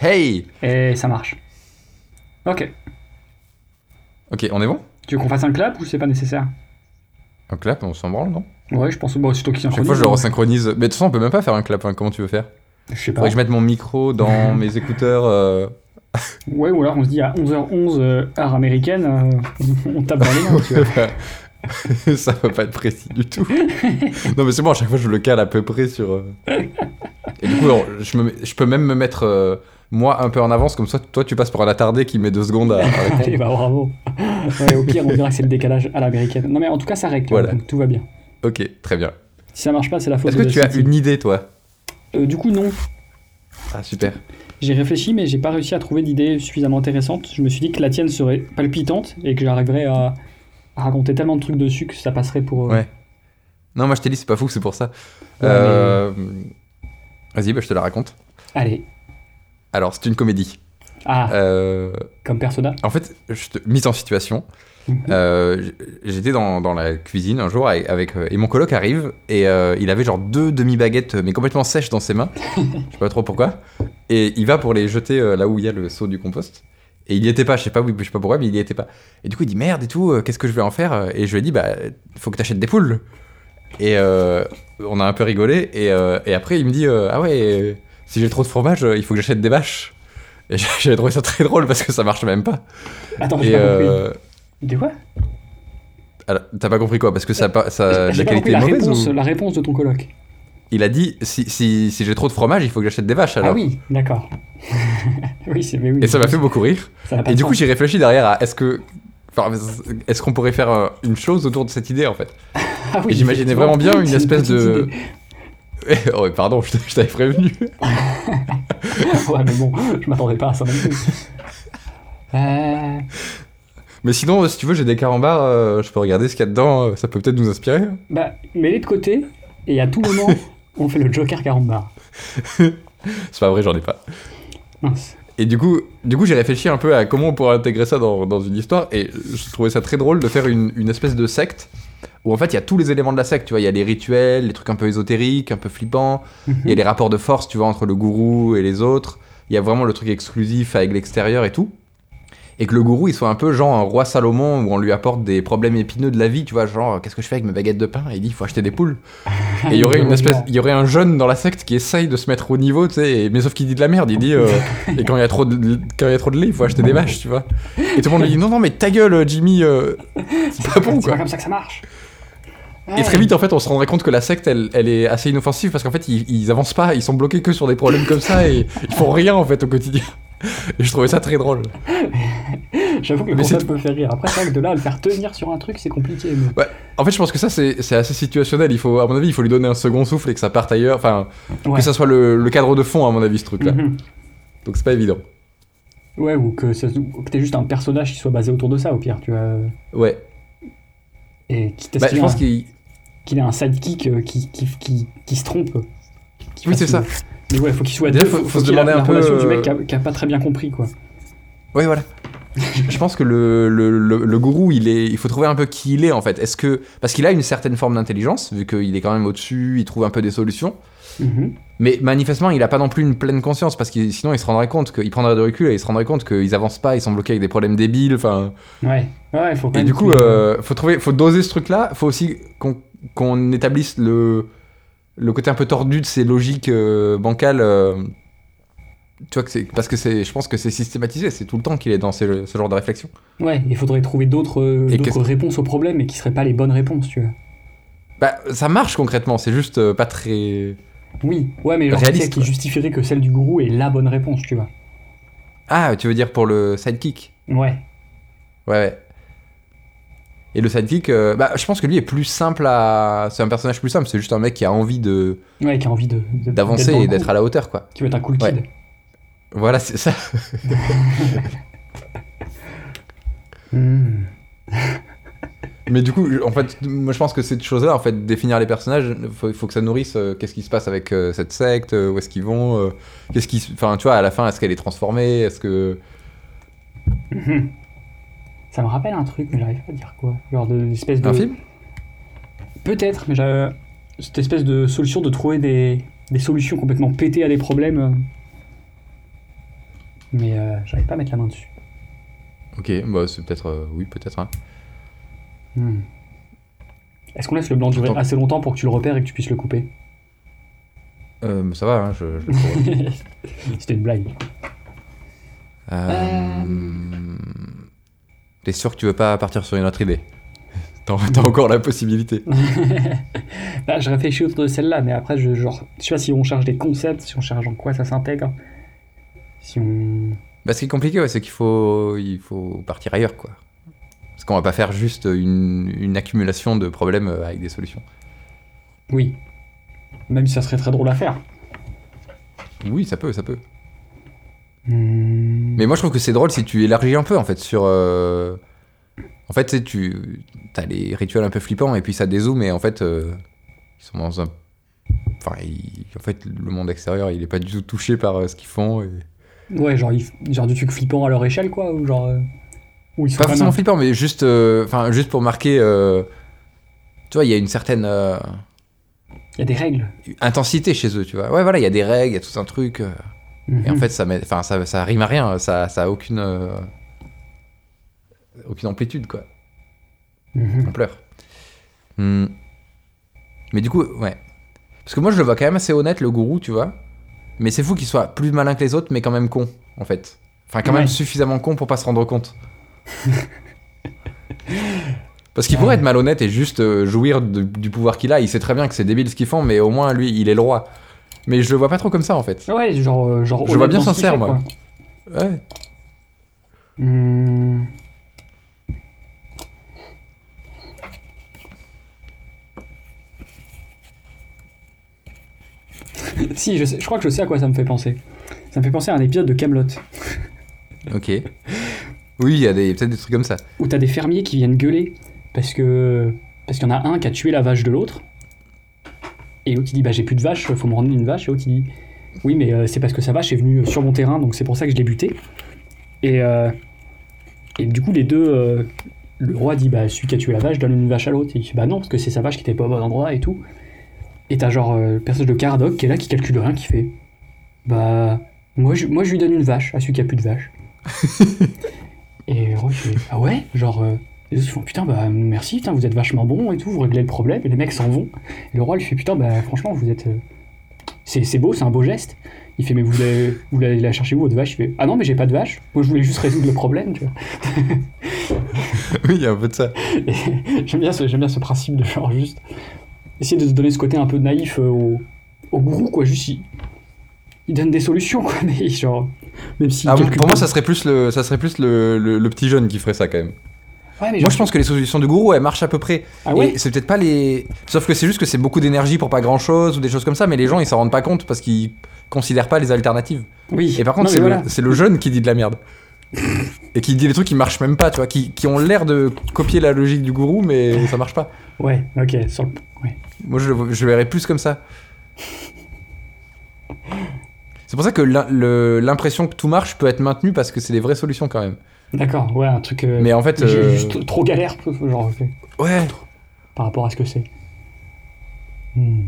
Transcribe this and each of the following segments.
Hey Et ça marche. Ok. Ok, on est bon? Tu veux qu'on fasse un clap ou c'est pas nécessaire? Un clap, on s'en branle, non? Ouais, je pense. Bon, c'est toi qui Chaque synchronise. fois, je le hein. resynchronise. Mais de toute façon, on peut même pas faire un clap. hein. Comment tu veux faire? Je sais pas. Faudrait que je mette mon micro dans mes écouteurs. euh, Ouais, ou alors on se dit à 11h11 euh, heure américaine, euh, on tape dans les mains, tu vois. ça va pas être précis du tout. non, mais c'est bon, à chaque fois, je le cale à peu près sur. euh. Et du coup, alors, je, me mets- je peux même me mettre moi un peu en avance, comme ça, toi, tu passes pour un attardé qui met deux secondes à, répondre. Allez, bah bravo. Ouais, au pire, on dirait que c'est le décalage à l'américaine. Non, mais en tout cas, ça règle, Voilà. donc tout va bien. Ok, très bien. Si ça marche pas, c'est la faute Est-ce que de tu as une idée, toi? Euh, Du coup, non. Ah, super. J'ai réfléchi, mais j'ai pas réussi à trouver d'idée suffisamment intéressante. Je me suis dit que la tienne serait palpitante et que j'arriverais à, à raconter tellement de trucs dessus que ça passerait pour. euh, Ouais. Non, moi, je t'ai dit, c'est pas fou, c'est pour ça. Ouais, Euh, Vas-y, bah, je te la raconte. Allez. Alors, c'est une comédie. Ah, Euh, comme persona. En fait, je te... mise en situation. Mhm. Euh, J'étais dans, dans la cuisine un jour avec, avec, euh, et mon coloc arrive et euh, il avait genre deux demi-baguettes mais complètement sèches dans ses mains. je sais pas trop pourquoi. Et il va pour les jeter là où il y a le seau du compost. Et il y était pas, je sais pas, je sais pas pourquoi, mais il y était pas. Et du coup, il dit merde et tout, qu'est-ce que je vais en faire? Et je lui ai dit, bah, faut que t'achètes des poules. Et on a un peu rigolé. Et, et après, il me dit, ah ouais, si j'ai trop de fromage, euh, il faut que j'achète des vaches. Et j'avais trouvé ça très drôle parce que ça marche même pas. Attends, j'ai pas compris. euh, De quoi? T'as pas compris quoi? Parce que ça, ça, la qualité la est mauvaise réponse, ou- la réponse de ton coloc. Il a dit si, si, si j'ai trop de fromage, il faut que j'achète des vaches alors. Ah oui, d'accord. oui, c'est mais oui. Et ça m'a fait beaucoup rire. Et du coup, j'ai réfléchi derrière à est-ce que. enfin, est-ce qu'on pourrait faire euh, une chose autour de cette idée en fait? Ah oui, j'imaginais vraiment bien une espèce de-. Oh, pardon, je t'avais prévenu. ouais, mais bon, je m'attendais pas à ça non plus. Euh, Mais sinon, si tu veux, j'ai des carambars, euh, je peux regarder ce qu'il y a dedans, euh, ça peut peut-être nous inspirer. bah, mets-les de côté, et à tout moment, on fait le Joker carambar. C'est pas vrai, j'en ai pas. Mince. Et du coup, du coup j'ai réfléchi un peu à comment on pourrait intégrer ça dans, dans une histoire, et je trouvais ça très drôle de faire une, une espèce de secte, où en fait il y a tous les éléments de la secte, tu vois, il y a les rituels, les trucs un peu ésotériques, un peu flippants, il y a les rapports de force, tu vois, entre le gourou et les autres, il y a vraiment le truc exclusif avec l'extérieur et tout. Et que le gourou, il soit un peu genre un roi Salomon où on lui apporte des problèmes épineux de la vie, tu vois, genre qu'est-ce que je fais avec mes baguettes de pain? Et il dit il faut acheter des poules. Et il y aurait une espèce, il y aurait un jeune dans la secte qui essaye de se mettre au niveau, tu sais, mais sauf qu'il dit de la merde, il dit euh, et quand il y a trop de quand il y a trop de lait, il faut acheter des vaches, tu vois. Et tout le monde lui dit non non mais ta gueule Jimmy, euh, c'est pas bon C'est quoi. pas comme ça que ça marche. Et très vite en fait on se rendrait compte que la secte elle, elle est assez inoffensive parce qu'en fait ils, ils avancent pas, ils sont bloqués que sur des problèmes comme ça et ils font rien en fait au quotidien. Et je trouvais ça très drôle. J'avoue que le Mais concept c'est- peut faire rire. Après, c'est vrai que de là à le faire tenir sur un truc, c'est compliqué. mais- En fait je pense que ça c'est assez situationnel, il faut à mon avis il faut lui donner un second souffle et que ça parte ailleurs, enfin Ouais. que ça soit le, le cadre de fond à mon avis ce truc là. Mhm. Donc c'est pas évident. Ouais, ou que, que t'aies juste un personnage qui soit basé autour de ça, au pire, tu vois. Ouais. Et qui Bah, je pense qu'il qu'il ait un sidekick euh, qui, qui, qui, qui se trompe. Oui, c'est ça. Mais ouais, faut qu'il soit Déjà, deux, faut- faut, se demander un peu, relation du euh, mec qui a, qui a pas très bien compris, quoi. Ouais, voilà. je, pense que le, le, le, le gourou, il, est, il faut trouver un peu qui il est en fait. Est-ce que parce qu'il a une certaine forme d'intelligence, vu qu'il est quand même au-dessus, il trouve un peu des solutions. Mhm. Mais manifestement, il a pas non plus une pleine conscience parce que sinon, il se rendrait compte qu'il prendrait de recul et il se rendrait compte qu'ils avancent pas, ils sont bloqués avec des problèmes débiles. Enfin, Ouais, ouais, faut quand et du coup, qu'il- euh, faut trouver, faut doser ce truc-là. Faut aussi qu'on qu'on établisse le le côté un peu tordu de ces logiques euh, bancales. euh, tu vois que c'est parce que c'est, je pense que c'est systématisé. C'est tout le temps qu'il est dans ce, ce genre de réflexion. Ouais, il faudrait trouver d'autres euh, d'autres réponses aux problèmes, mais qui seraient pas les bonnes réponses, tu vois. Bah, ça marche concrètement. C'est juste pas très. Oui, ouais, mais genre, Réaliste, qui justifierait que celle du gourou est la bonne réponse, tu vois. Ah, tu veux dire pour le sidekick? Ouais. Ouais, ouais. Et le sidekick, euh, bah, je pense que lui est plus simple à. C'est un personnage plus simple. C'est juste un mec qui a envie de Ouais, qui a envie de, d'avancer et d'être à la hauteur, quoi. Qui veut être un cool Ouais. kid. Voilà, c'est ça. Hmm. Mais du coup, en fait, moi je pense que cette chose-là, en fait, définir les personnages, faut, faut que ça nourrisse euh, qu'est-ce qui se passe avec euh, cette secte, euh, où est-ce qu'ils vont, qu'est-ce qui, enfin, tu vois, à la fin, est-ce qu'elle est transformée, est-ce que, Mhm. Ça me rappelle un truc, mais j'arrive pas à dire quoi. Genre de l'espèce de. un film? Peut-être, mais j'ai cette espèce de solution de trouver des, des solutions complètement pétées à des problèmes. euh. mais euh, j'arrive pas à mettre la main dessus. Ok, bah c'est peut-être. euh, oui, peut-être. hein. Hmm. Est-ce qu'on laisse le blanc durer Attends. assez longtemps pour que tu le repères et que tu puisses le couper? Euh, mais ça va, hein, je, je le. C'était une blague. Euh, T'es sûr que tu veux pas partir sur une autre idée? T'as encore la possibilité. Là, je réfléchis autour de celle-là, mais après, je, genre, je sais pas si on cherche des concepts, si on cherche en quoi ça s'intègre. Si on. Bah, ce qui est compliqué, ouais, c'est qu'il faut, il faut partir ailleurs, quoi. Parce qu'on va pas faire juste une, une accumulation de problèmes euh, avec des solutions. Oui. Même si ça serait très drôle à faire. Oui, ça peut, ça peut. Hmm. Mais moi, je trouve que c'est drôle si tu élargis un peu, en fait, sur. euh, En fait, tu as les rituels un peu flippants et puis ça dézoome et en fait, euh, ils sont dans un. Enfin, ils- en fait, le monde extérieur, il est pas du tout touché par euh, ce qu'ils font. Et... Ouais, genre, ils- genre du truc flippant à leur échelle, quoi, ou genre. Ou ils sont Pas forcément même- flippant, mais juste, enfin, juste pour marquer. Tu vois, il y a une certaine Il y a des règles. intensité chez eux, tu vois. Ouais, voilà, il y a des règles, il y a tout un truc. Et en Mhm. fait, ça, met... ça, ça rime à rien, ça, ça a aucune. euh, aucune amplitude, quoi. Ampleur. Hmm. Mais du coup, ouais. Parce que moi, je le vois quand même assez honnête, le gourou, tu vois. Mais c'est fou qu'il soit plus malin que les autres, mais quand même con, en fait. Enfin, quand Ouais. même suffisamment con pour pas se rendre compte. Parce qu'il pourrait Ouais. être malhonnête et juste euh, jouir de- du pouvoir qu'il a. Il sait très bien que c'est débile ce qu'ils font, mais au moins, lui, il est le roi. Mais je le vois pas trop comme ça, en fait. Ouais, genre. euh, genre Je vois bien sincère, moi. quoi. Ouais. Hmm. si, je, sais- je crois que je sais à quoi ça me fait penser. Ça me fait penser à un épisode de Camelot Ok. Oui, il y a des- peut-être des trucs comme ça. où t'as des fermiers qui viennent gueuler parce que parce qu'il y en a un qui a tué la vache de l'autre et l'autre il dit bah j'ai plus de vache, faut me rendre une vache. Et l'autre il dit oui mais euh, c'est parce que sa vache est venue sur mon terrain donc c'est pour ça que je l'ai et euh, et du coup les deux euh, le roi dit bah celui qui a tué la vache donne une vache à l'autre. Et il dit bah non parce que c'est sa vache qui était pas au bon endroit et tout. Et t'as genre euh, le personnage de Caradoc qui est là qui calcule rien qui fait bah moi je, moi je lui donne une vache à celui qui a plus de vache et le roi il fait ah ouais? Genre euh, les autres font putain bah merci putain vous êtes vachement bon et tout vous réglez le problème. Et les mecs s'en vont. Et le roi lui fait putain bah franchement vous êtes euh, c'est c'est beau c'est un beau geste. Il fait mais vous voulez vous la chercher où votre vache? Il fait ah non mais j'ai pas de vache. Moi je voulais juste résoudre le problème tu vois. Oui, il y a un peu de ça. J'aime bien ce j'aime bien ce principe de genre juste essayer de se donner ce côté un peu naïf euh, au, au gourou quoi. Juste il, il donne des solutions quoi mais genre même si Ah, pour moi, ça serait plus, le, ça serait plus le, le- le petit jeune qui ferait ça, quand même. Ouais, mais Moi, je pense que les solutions du gourou, elles marchent à peu près. ah ouais Et c'est peut-être pas les. Sauf que c'est juste que c'est beaucoup d'énergie pour pas grand chose ou des choses comme ça, mais les gens ils s'en rendent pas compte parce qu'ils considèrent pas les alternatives. oui Et par contre, c'est le, jeune qui dit de la merde. Et qui dit des trucs qui marchent même pas, tu vois, qui, qui ont l'air de copier la logique du gourou, mais ça marche pas. ouais ok sur le- ouais. Moi, je, je verrais plus comme ça. C'est pour ça que l'impression que tout marche peut être maintenue parce que c'est des vraies solutions quand même. D'accord ouais un truc euh, Mais en fait, euh, juste trop galère genre ouais, par rapport à ce que c'est. Hmm.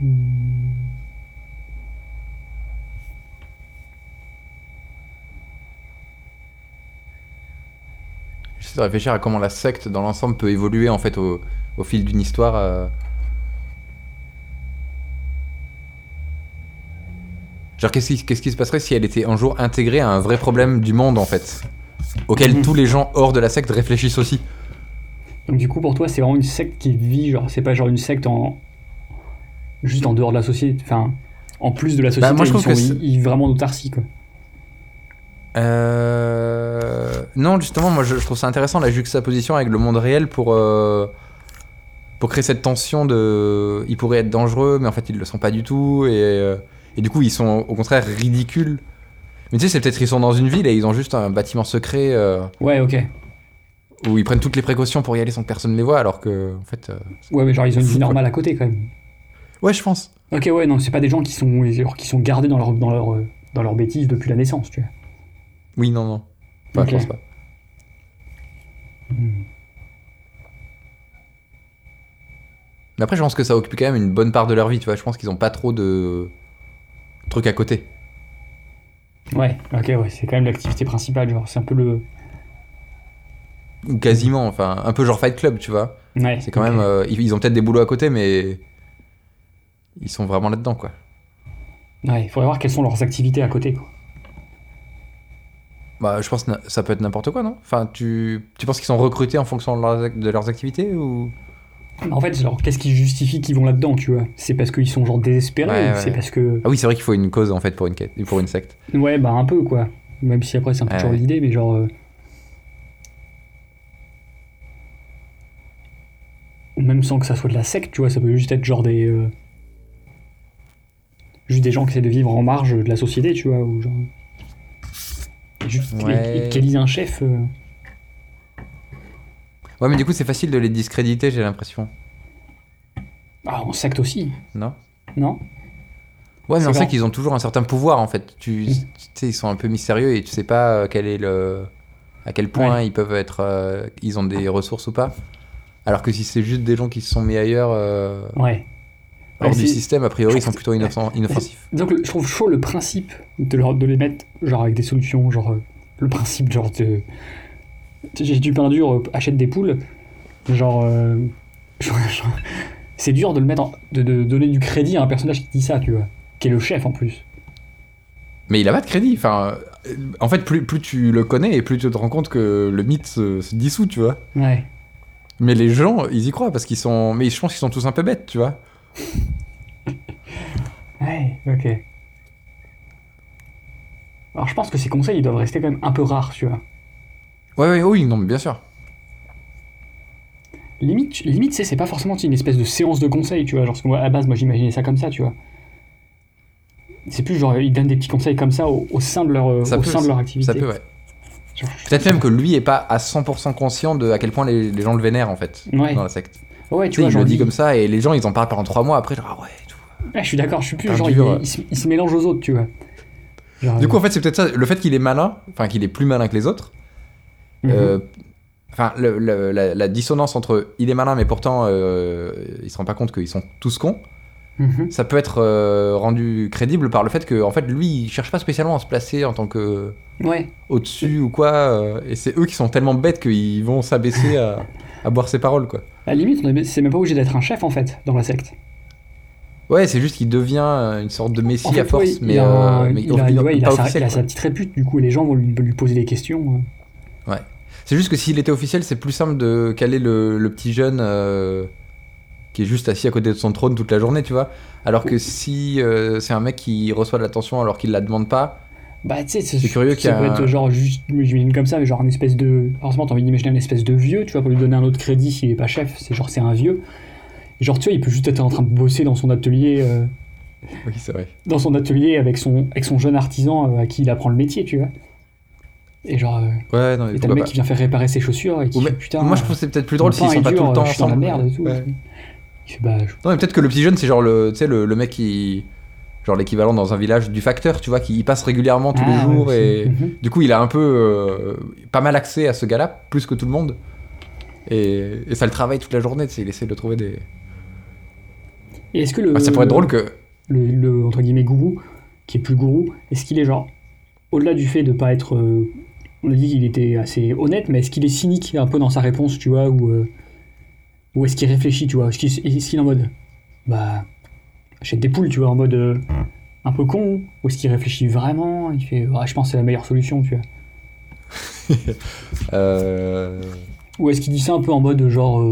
Hmm. j'essaie de réfléchir à comment la secte dans l'ensemble peut évoluer en fait au, au fil d'une histoire. euh. Genre, qu'est-ce qui, qu'est-ce qui se passerait si elle était un jour intégrée à un vrai problème du monde en fait Auquel Mhm. tous les gens hors de la secte réfléchissent aussi. Donc du coup pour toi c'est vraiment une secte qui vit genre c'est pas genre une secte en juste en dehors de la société enfin en plus de la société Bah, moi, je ils trouve que sont ils- ils- vraiment d'autarcie quoi. Euh... Non, justement, moi je, je trouve ça intéressant la juxtaposition avec le monde réel pour, euh, pour créer cette tension de. Ils pourraient être dangereux, mais en fait ils le sont pas du tout, et, euh, et du coup ils sont au contraire ridicules. Mais tu sais, c'est peut-être qu'ils sont dans une ville et ils ont juste un bâtiment secret euh, Ouais ok. où ils prennent toutes les précautions pour y aller sans que personne les voit, alors que en fait. euh, Ouais mais genre ils ont une vie quoi. normale à côté quand même. Ouais, je pense. Ok ouais non c'est pas des gens qui sont genre, qui sont gardés dans leur dans leur euh, dans leur bêtise depuis la naissance tu vois. Oui, non, non. Enfin, Ok. je pense pas. Hmm. Mais après, je pense que ça occupe quand même une bonne part de leur vie, tu vois. Je pense qu'ils ont pas trop de. Trucs à côté. Ouais, ok, ouais, c'est quand même l'activité principale, genre, c'est un peu le. Ou quasiment, enfin, un peu genre Fight Club, tu vois. Ouais. C'est quand même. euh, ils, ont peut-être des boulots à côté, mais. Ils sont vraiment là-dedans, quoi. Ouais, il faudrait voir quelles sont leurs activités à côté, quoi. Bah, je pense que ça peut être n'importe quoi, non? Enfin, tu, tu penses qu'ils sont recrutés en fonction de leurs, de leurs activités ou? En fait, genre, qu'est-ce qui justifie qu'ils vont là-dedans, tu vois? C'est parce qu'ils sont genre désespérés Ouais, ou ouais. c'est parce que. Ah oui, c'est vrai qu'il faut une cause en fait pour une quête, pour une secte. Ouais, bah un peu, quoi. Même si après, c'est un peu Ouais, l'idée, mais genre. euh, même sans que ça soit de la secte, tu vois, ça peut juste être genre des. euh, Juste des gens qui essaient de vivre en marge de la société, tu vois, ou genre. Juste qu'élisent un chef. euh, Ouais, mais du coup, c'est facile de les discréditer, j'ai l'impression. Ah, en secte aussi, Non non Ouais, mais on sait qu'ils ont toujours un certain pouvoir en fait. Tu, Mm. tu sais, ils sont un peu mystérieux et tu sais pas euh, quel est le, à quel point Ouais. ils peuvent être, euh, ils ont des ressources ou pas. Alors que si c'est juste des gens qui se sont mis ailleurs, euh, Ouais. hors Ouais, du système, a priori, ils sont plutôt innocents- inoffensifs. Donc je trouve chaud le principe de, leur, de les mettre genre avec des solutions, genre le principe genre de j'ai du pain dur, euh, achète des poules, genre, euh, genre- genre- c'est dur de le mettre en- de, de donner du crédit à un personnage qui dit ça, tu vois, qui est le chef en plus. Mais il a pas de crédit. Enfin, en fait, plus, plus tu le connais et plus tu te rends compte que le mythe se, se dissout, tu vois. Ouais. Mais les gens, ils y croient parce qu'ils sont. Mais je pense qu'ils sont tous un peu bêtes, tu vois. Ouais, ok. Alors je pense que ces conseils ils doivent rester quand même un peu rares, tu vois. Ouais, ouais, oui, non, mais bien sûr. Limite, limite, c'est pas forcément une espèce de séance de conseils, tu vois. Genre, moi, à base, moi, j'imaginais ça comme ça, tu vois. C'est plus genre, ils donnent des petits conseils comme ça au, au sein de leur, euh, Ça au peut, sein de leur activité. Ça peut, ouais. Peut-être même que lui est pas à 100% conscient de à quel point les, les gens le vénèrent en fait Ouais. dans la secte. Ouais, Tu tu sais, vois, il genre, le dit lui- comme ça et les gens ils en parlent pendant 3 mois après genre ah ouais. tout. Ouais, je suis d'accord, je suis plus genre, dur, il, il se, il se mélange aux autres, tu vois. Genre, Du coup euh, en fait c'est peut-être ça le fait qu'il est malin, enfin qu'il est plus malin que les autres. Mhm. euh, Enfin le- le- la, la dissonance entre il est malin mais pourtant euh, il se rend pas compte qu'ils sont tous cons. Mhm. Ça peut être euh, rendu crédible par le fait que en fait lui il cherche pas spécialement à se placer en tant que Ouais, au-dessus ou quoi euh, et c'est eux qui sont tellement bêtes qu'ils vont s'abaisser à, à boire ses paroles quoi. à la limite, c'est même pas obligé d'être un chef, en fait, dans la secte. Ouais, c'est juste qu'il devient une sorte de messie En fait, à force, ouais, mais, il a, un- mais il a- il- ouais, il a pas sa, a petite répute, du coup, et les gens vont lui, lui poser des questions. euh. C'est juste que s'il était officiel, c'est plus simple de caler le, le petit jeune euh, qui est juste assis à côté de son trône toute la journée, tu vois. Alors que si euh, c'est un mec qui reçoit de l'attention alors qu'il la demande pas, Bah, tu sais, C'est curieux qu'il y ça a un- être genre juste, j'imagine comme ça, mais genre un espèce de. Forcément, t'as envie d'imaginer un espèce de vieux, tu vois, pour lui donner un autre crédit s'il est pas chef, c'est genre c'est un vieux. Genre, tu vois, il peut juste être en train de bosser dans son atelier, euh, oui, c'est vrai. dans son atelier avec son, avec son jeune artisan à qui il apprend le métier, tu vois. Et genre, euh, Ouais, non, mais et t'as le mec pas. qui vient faire réparer ses chaussures et qui fait putain. Moi, je trouve que c'est peut-être plus drôle s'ils sont pas tout le temps dans la ensemble. merde et tout. Ouais. Il fait bah, je- Non, mais peut-être que le petit jeune, c'est genre le, tu sais, le, le mec qui. Genre l'équivalent dans un village du facteur, tu vois, qui y passe régulièrement tous Ah, les ouais, jours et. Mhm. Du coup, il a un peu euh, pas mal accès à ce gars-là, plus que tout le monde. Et, et ça le travaille toute la journée, tu sais, il essaie de trouver des. Et est-ce que le. Ah, ça pourrait être drôle que. le, le, entre guillemets gourou, qui est plus gourou, est-ce qu'il est genre, au-delà du fait de pas être, euh, on a dit qu'il était assez honnête, mais est-ce qu'il est cynique un peu dans sa réponse, tu vois, ou, euh, ou est-ce qu'il réfléchit, tu vois, est-ce qu'il est, en mode, bah, achète des poules, tu vois, en mode euh, un peu con, ou est-ce qu'il réfléchit vraiment, il fait, ah, je pense que c'est la meilleure solution, tu vois, Euh... ou est-ce qu'il dit ça un peu en mode genre,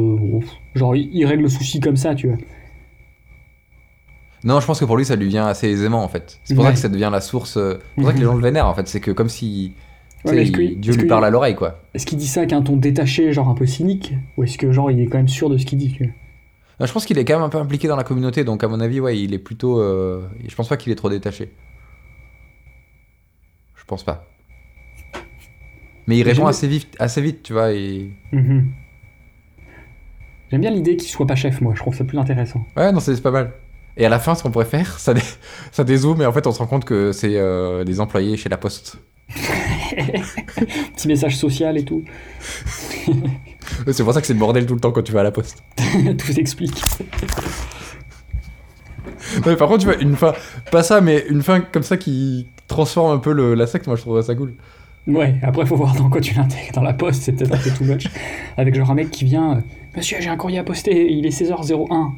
genre il, règle le souci comme ça, tu vois, Non, je pense que pour lui, ça lui vient assez aisément en fait. C'est pour ça que ça devient la source. C'est pour ça que les gens le vénèrent en fait. C'est que comme si. Ouais, mais est-ce que- Dieu lui que- parle à l'oreille quoi. est-ce qu'il dit ça avec un ton détaché, genre un peu cynique, ou est-ce que genre il est quand même sûr de ce qu'il dit, Non, je pense qu'il est quand même un peu impliqué dans la communauté, donc à mon avis, ouais, il est plutôt. euh, Je pense pas qu'il est trop détaché. Je pense pas. Mais il Mais répond assez vite, assez vite, tu vois. Et... Mhm. J'aime bien l'idée qu'il soit pas chef, moi, je trouve ça plus intéressant. Ouais, non, c'est c'est pas mal. Et à la fin, ce qu'on pourrait faire, ça, dé... ça dézoome, et en fait, on se rend compte que c'est euh, des employés chez la Poste. Petit message social et tout. C'est pour ça que c'est le bordel tout le temps quand tu vas à la Poste. tout s'explique. Par contre, tu vois, une fin, pas ça, mais une fin comme ça qui transforme un peu le- la secte, moi je trouverais ça cool. Ouais, après, faut voir dans quoi tu l'intègres. Dans la poste, c'est peut-être un peu too much. Avec genre un mec qui vient Monsieur, j'ai un courrier à poster, il est 16h01.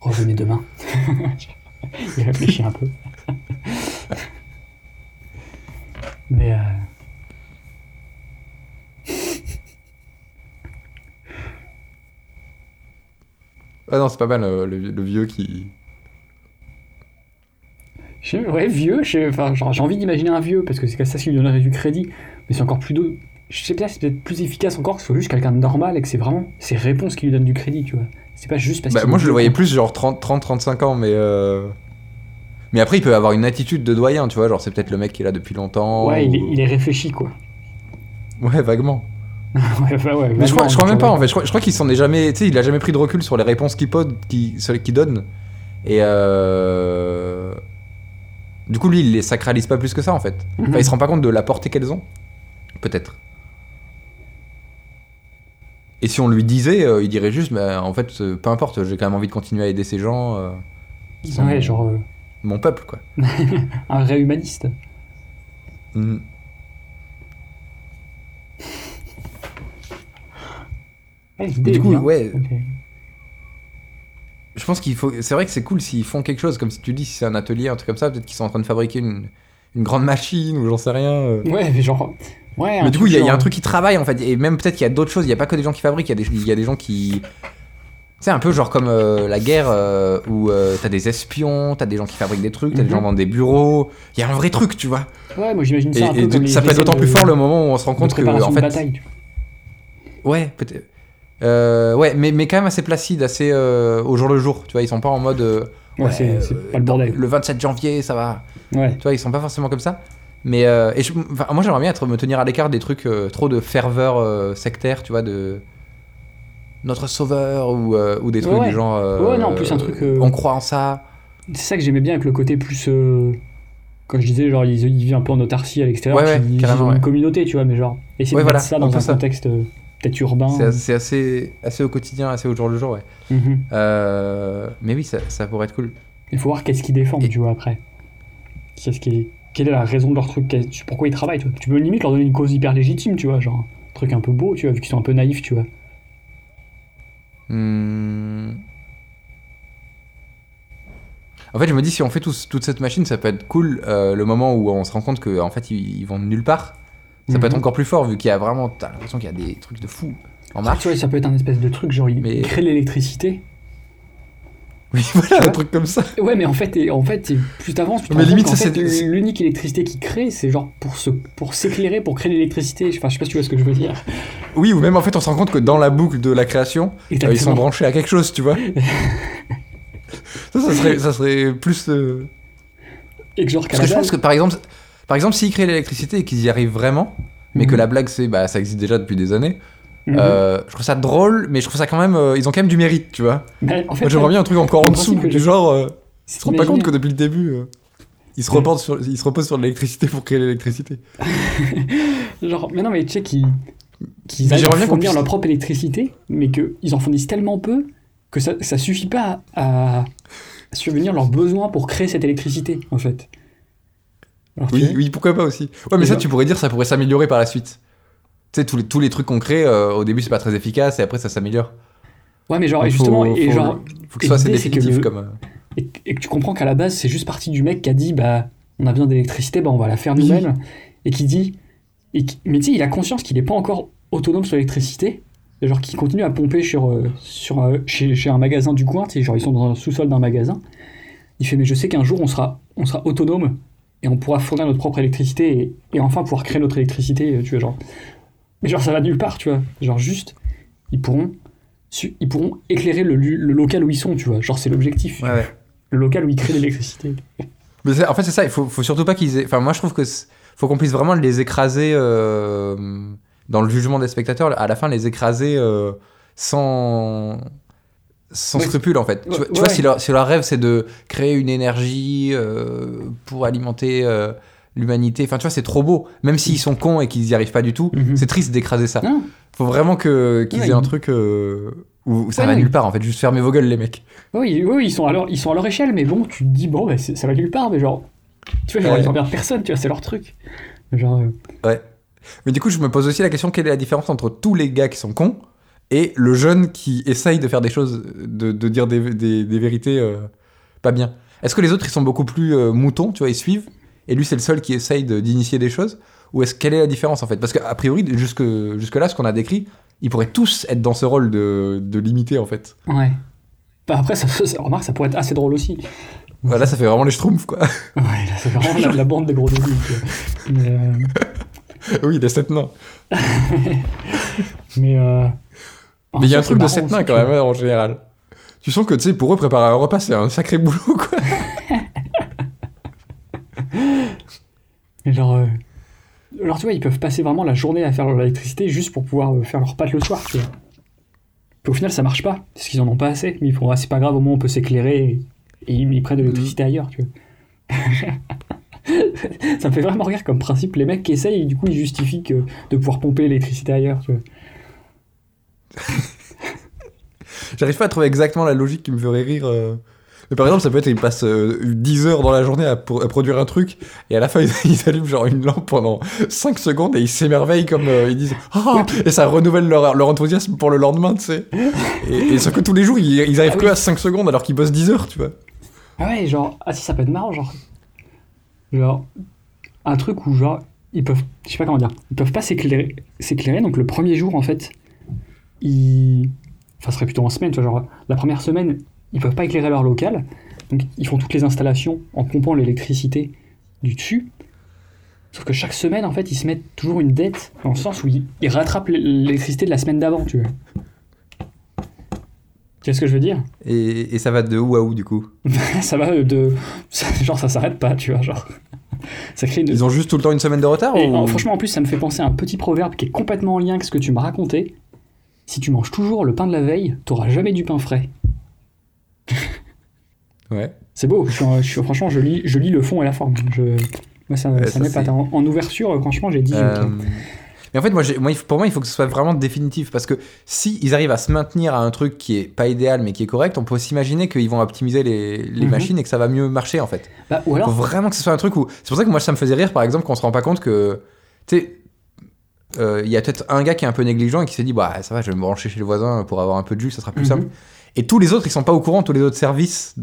Revenez demain. il réfléchit un peu. Mais. euh, Ah non, c'est pas mal euh, le, le vieux qui. ouais, vieux, j'ai envie d'imaginer un vieux, parce que c'est comme ça qui lui donnerait du crédit. Mais c'est encore plus. d'eau- Je sais pas, c'est peut-être plus efficace encore que ce soit juste quelqu'un de normal et que c'est vraiment ses réponses qui lui donnent du crédit, tu vois. C'est pas juste parce Bah, qu'il moi je le voyais plus genre 30-35 ans, mais. euh, Mais après, il peut avoir une attitude de doyen, tu vois, genre c'est peut-être le mec qui est là depuis longtemps. Ouais, il est, ou- il est réfléchi, quoi. Ouais, vaguement. ouais, bah ouais, Mais je crois, je crois même pas en fait. Je crois, je crois qu'il s'en est jamais. Tu sais, il a jamais pris de recul sur les réponses qu'il donne. Et euh... du coup, lui, il les sacralise pas plus que ça en fait. Enfin, Mhm. il se rend pas compte de la portée qu'elles ont. Peut-être. Et si on lui disait, euh, il dirait juste, bah, en fait, euh, peu importe, j'ai quand même envie de continuer à aider ces gens, euh, qui sont Ouais, genre mon peuple, quoi. un vrai humaniste. Mhm. Du coup, bien. ouais. Je pense qu'il faut. C'est vrai que c'est cool s'ils font quelque chose, comme si tu dis, si c'est un atelier, un truc comme ça, peut-être qu'ils sont en train de fabriquer une, une grande machine ou j'en sais rien. euh. Ouais, mais genre. Ouais, Mais du coup, il y, a- il y a un truc qui travaille en fait, et même peut-être qu'il y a d'autres choses. Il n'y a pas que des gens qui fabriquent, il y, a des- il y a des gens qui. C'est un peu genre comme euh, la guerre euh, où t'as des espions, t'as des gens qui fabriquent des trucs, t'as des Mhm. gens dans des bureaux. Il y a un vrai truc, tu vois. Ouais, moi j'imagine Et, ça un et comme de- les ça peut être d'autant plus fort le moment où on se rend compte que en fait, bataille, tu vois. Ouais, peut-être. Euh, ouais, mais, mais quand même assez placide, assez euh, au jour le jour. Tu vois, ils sont pas en mode. euh, Ouais, c'est- c'est pas le bordel. Le 27 janvier, ça va. Ouais. Tu vois, ils sont pas forcément comme ça. Mais et je- enfin, moi, j'aimerais bien être, me tenir à l'écart des trucs trop de ferveur sectaire, tu vois, de notre sauveur ou, ou des trucs Ouais. du genre. Ouais, non, en plus, un truc, On croit en ça. C'est ça que j'aimais bien avec le côté plus. Quand je disais, genre, ils, ils vivent un peu en autarcie à l'extérieur, Ouais, ils une communauté, tu vois, mais genre, essayer de voilà, mettre ça dans un ça. contexte peut-être urbain. C'est assez, assez au quotidien, assez au jour le jour, ouais. Mhm. Euh, mais oui, ça, ça pourrait être cool. Il faut voir qu'est-ce qu'ils défendent, Et- tu vois, après. Qu'est-ce qui Quelle est la raison de leur truc Pourquoi ils travaillent, tu vois. Tu peux limite leur donner une cause hyper légitime, tu vois, genre, un truc un peu beau, tu vois, vu qu'ils sont un peu naïfs, tu vois. Hmm. En fait, je me dis, si on fait toute cette machine, ça peut être cool euh, le moment où on se rend compte qu'en en fait, ils, ils vont de nulle part. Ça peut Mhm. être encore plus fort vu qu'il y a vraiment. T'as l'impression qu'il y a des trucs de fou en marche. tu vois, ça peut être un espèce de truc, genre, ils, Mais- créent l'électricité. Oui, voilà, un truc comme ça. Ouais, mais en fait, et- en fait et plus t'avances, plus Mais limite, c'est- l'unique électricité qu'ils créent, c'est genre pour se, pour s'éclairer, pour créer l'électricité. Enfin, je sais pas si tu vois ce que je veux dire. Oui, ou même en fait, on se rend compte que dans la boucle de la création, euh, ils sont branchés à quelque chose, tu vois. ça, ça serait, ça serait plus. euh, Et que genre, Parce que je pense que par exemple, par exemple s'ils créent l'électricité et qu'ils y arrivent vraiment, mais que Mhm. la blague c'est bah ça existe déjà depuis des années, Mhm. euh, je trouve ça drôle, mais je trouve ça quand même. euh, ils ont quand même du mérite, tu vois. Mais en fait, Moi j'aimerais bien un truc encore en dessous, du genre. euh, ils se rendent pas compte que depuis le début. euh, ils se, Ouais. reportent sur, ils se reposent sur l'électricité pour créer l'électricité. Genre, mais non, mais tu sais qu'ils Mais arrivent à fournir puisse- leur propre électricité, mais qu'ils en fournissent tellement peu que ça, ça suffit pas à, à subvenir leurs besoins pour créer cette électricité, en fait. Oui, oui, pourquoi pas aussi. Ouais, mais Et ça ben- tu pourrais dire, ça pourrait s'améliorer par la suite. Tu sais, tous les, tous les trucs qu'on crée, euh, au début c'est pas très efficace et après ça s'améliore. Ouais, mais genre, Donc, et faut- justement, et faut- genre, Faut que ce soit assez que définitif le- comme. euh, et, et que tu comprends qu'à la base, c'est juste parti du mec qui a dit, bah, on a besoin d'électricité, bah, on va la faire Oui. nous-mêmes, et qui dit, et qui- mais tu sais, il a conscience qu'il n'est pas encore autonome sur l'électricité, genre qui continue à pomper sur, euh, sur, euh, chez, chez un magasin du coin, tu sais, genre ils sont dans un sous-sol d'un magasin. Il fait, mais je sais qu'un jour on sera, on sera autonome et on pourra fournir notre propre électricité et, et enfin pouvoir créer notre électricité, tu vois, genre. Mais genre ça va nulle part, tu vois. Genre juste, ils pourront, ils pourront éclairer le, local où ils sont, tu vois. Genre c'est l'objectif. Ouais, ouais. Le local où ils créent l'électricité. Mais en fait, c'est ça, il faut, faut surtout pas qu'ils aient. Enfin, moi, je trouve que faut qu'on puisse vraiment les écraser euh, dans le jugement des spectateurs, à la fin, les écraser euh, sans. Sans Ouais, scrupule en fait. tu ouais, vois, tu vois, ouais. si, leur, si leur rêve c'est de créer une énergie euh, pour alimenter euh, l'humanité, enfin tu vois, c'est trop beau. Même s'ils sont cons et qu'ils y arrivent pas du tout, Mhm. c'est triste d'écraser ça. Non, Faut vraiment que qu'ils Ouais, aient un truc. euh, Ou ça va oui. nulle part en fait, juste fermez vos gueules les mecs. Oui, oui, ils sont à leur, ils sont à leur échelle, mais bon, tu te dis, bon, bah, ça va nulle part, mais genre, tu vois, genre, ils emmerdent personne, tu vois, c'est leur truc. Genre, euh, Ouais. Mais du coup, je me pose aussi la question quelle est la différence entre tous les gars qui sont cons et le jeune qui essaye de faire des choses, de, de dire des, des- des vérités euh, pas bien Est-ce que les autres ils sont beaucoup plus euh, moutons, tu vois, ils suivent? Et lui c'est le seul qui essaye de- d'initier des choses? Ou est-ce quelle est la différence en fait? Parce qu'a priori, jusque, jusque là, ce qu'on a décrit, ils pourraient tous être dans ce rôle de, de limiter en fait. ouais. Bah, après, ça, ça- remarque, ça pourrait être assez drôle aussi. Voilà, là ça fait vraiment les schtroumpfs quoi. Ouais, là, c'est vraiment la, la bande des gros débiles. Mais, euh, oui, des sept nains. mais, euh, Mais il y a un truc de nains aussi, quand même hein, en général. Tu sens que tu sais, pour eux, préparer un repas c'est un sacré boulot quoi. Mais genre, euh, alors tu vois, ils peuvent passer vraiment la journée à faire leur électricité juste pour pouvoir euh, faire leur pâte le soir, tu vois. Puis au final, ça marche pas, parce qu'ils en ont pas assez. Mais ils ah, c'est pas grave, au moins on peut s'éclairer et, et ils, ils prennent de l'électricité ailleurs, tu vois. ça me fait vraiment rire comme principe. Les mecs qui essayent, et du coup, ils justifient que, de pouvoir pomper l'électricité ailleurs, tu vois. J'arrive pas à trouver exactement la logique qui me ferait rire. euh. Mais par exemple, ça peut être ils passent euh, 10 heures dans la journée à, produire un truc et à la fin ils, ils allument genre une lampe pendant 5 secondes et ils s'émerveillent comme euh, ils disent Ah et ça renouvelle leur, leur enthousiasme pour le lendemain, tu sais. Et, et sauf que tous les jours ils, ils arrivent Ah que oui. à 5 secondes alors qu'ils bossent 10 heures, tu vois. Ah ouais, genre, ah si, ça peut être marrant, genre. Genre, un truc où, genre, ils peuvent, je sais pas comment dire, ils peuvent pas s'éclairer, s'éclairer, donc le premier jour, en fait, ils. Enfin, ce serait plutôt en semaine, tu vois, genre, la première semaine, ils peuvent pas éclairer leur local, donc ils font toutes les installations en pompant l'électricité du dessus. Sauf que chaque semaine, en fait, ils se mettent toujours une dette, dans le sens où ils, ils rattrapent l'électricité de la semaine d'avant, tu vois. Tu vois ce que je veux dire? Et, et ça va de où à où du coup? Ça va de. genre, ça s'arrête pas, tu vois. Genre. Ça crée une. Ils ont juste tout le temps une semaine de retard Et, ou... franchement, en plus, ça me fait penser à un petit proverbe qui est complètement en lien avec ce que tu m'as raconté. Si tu manges toujours le pain de la veille, t'auras jamais du pain frais. Ouais. C'est beau, je je franchement, je lis, je lis le fond et la forme. Je, moi, ça, Ouais, ça ça, m'épate. c'est- En, en ouverture, franchement, j'ai 18. Euh, Mais en fait, moi, moi, pour moi, il faut que ce soit vraiment définitif parce que si ils arrivent à se maintenir à un truc qui est pas idéal mais qui est correct, on peut s'imaginer qu'ils vont optimiser les, les Mhm. machines et que ça va mieux marcher en fait. Bah, ou Il alors, faut vraiment que ce soit un truc où. C'est pour ça que moi, ça me faisait rire par exemple qu'on se rend pas compte que. Tu sais. Euh, Il y a peut-être un gars qui est un peu négligent et qui s'est dit bah ça va je vais me brancher chez le voisin pour avoir un peu de jus ça sera plus Mhm. simple et tous les autres ils sont pas au courant tous les autres services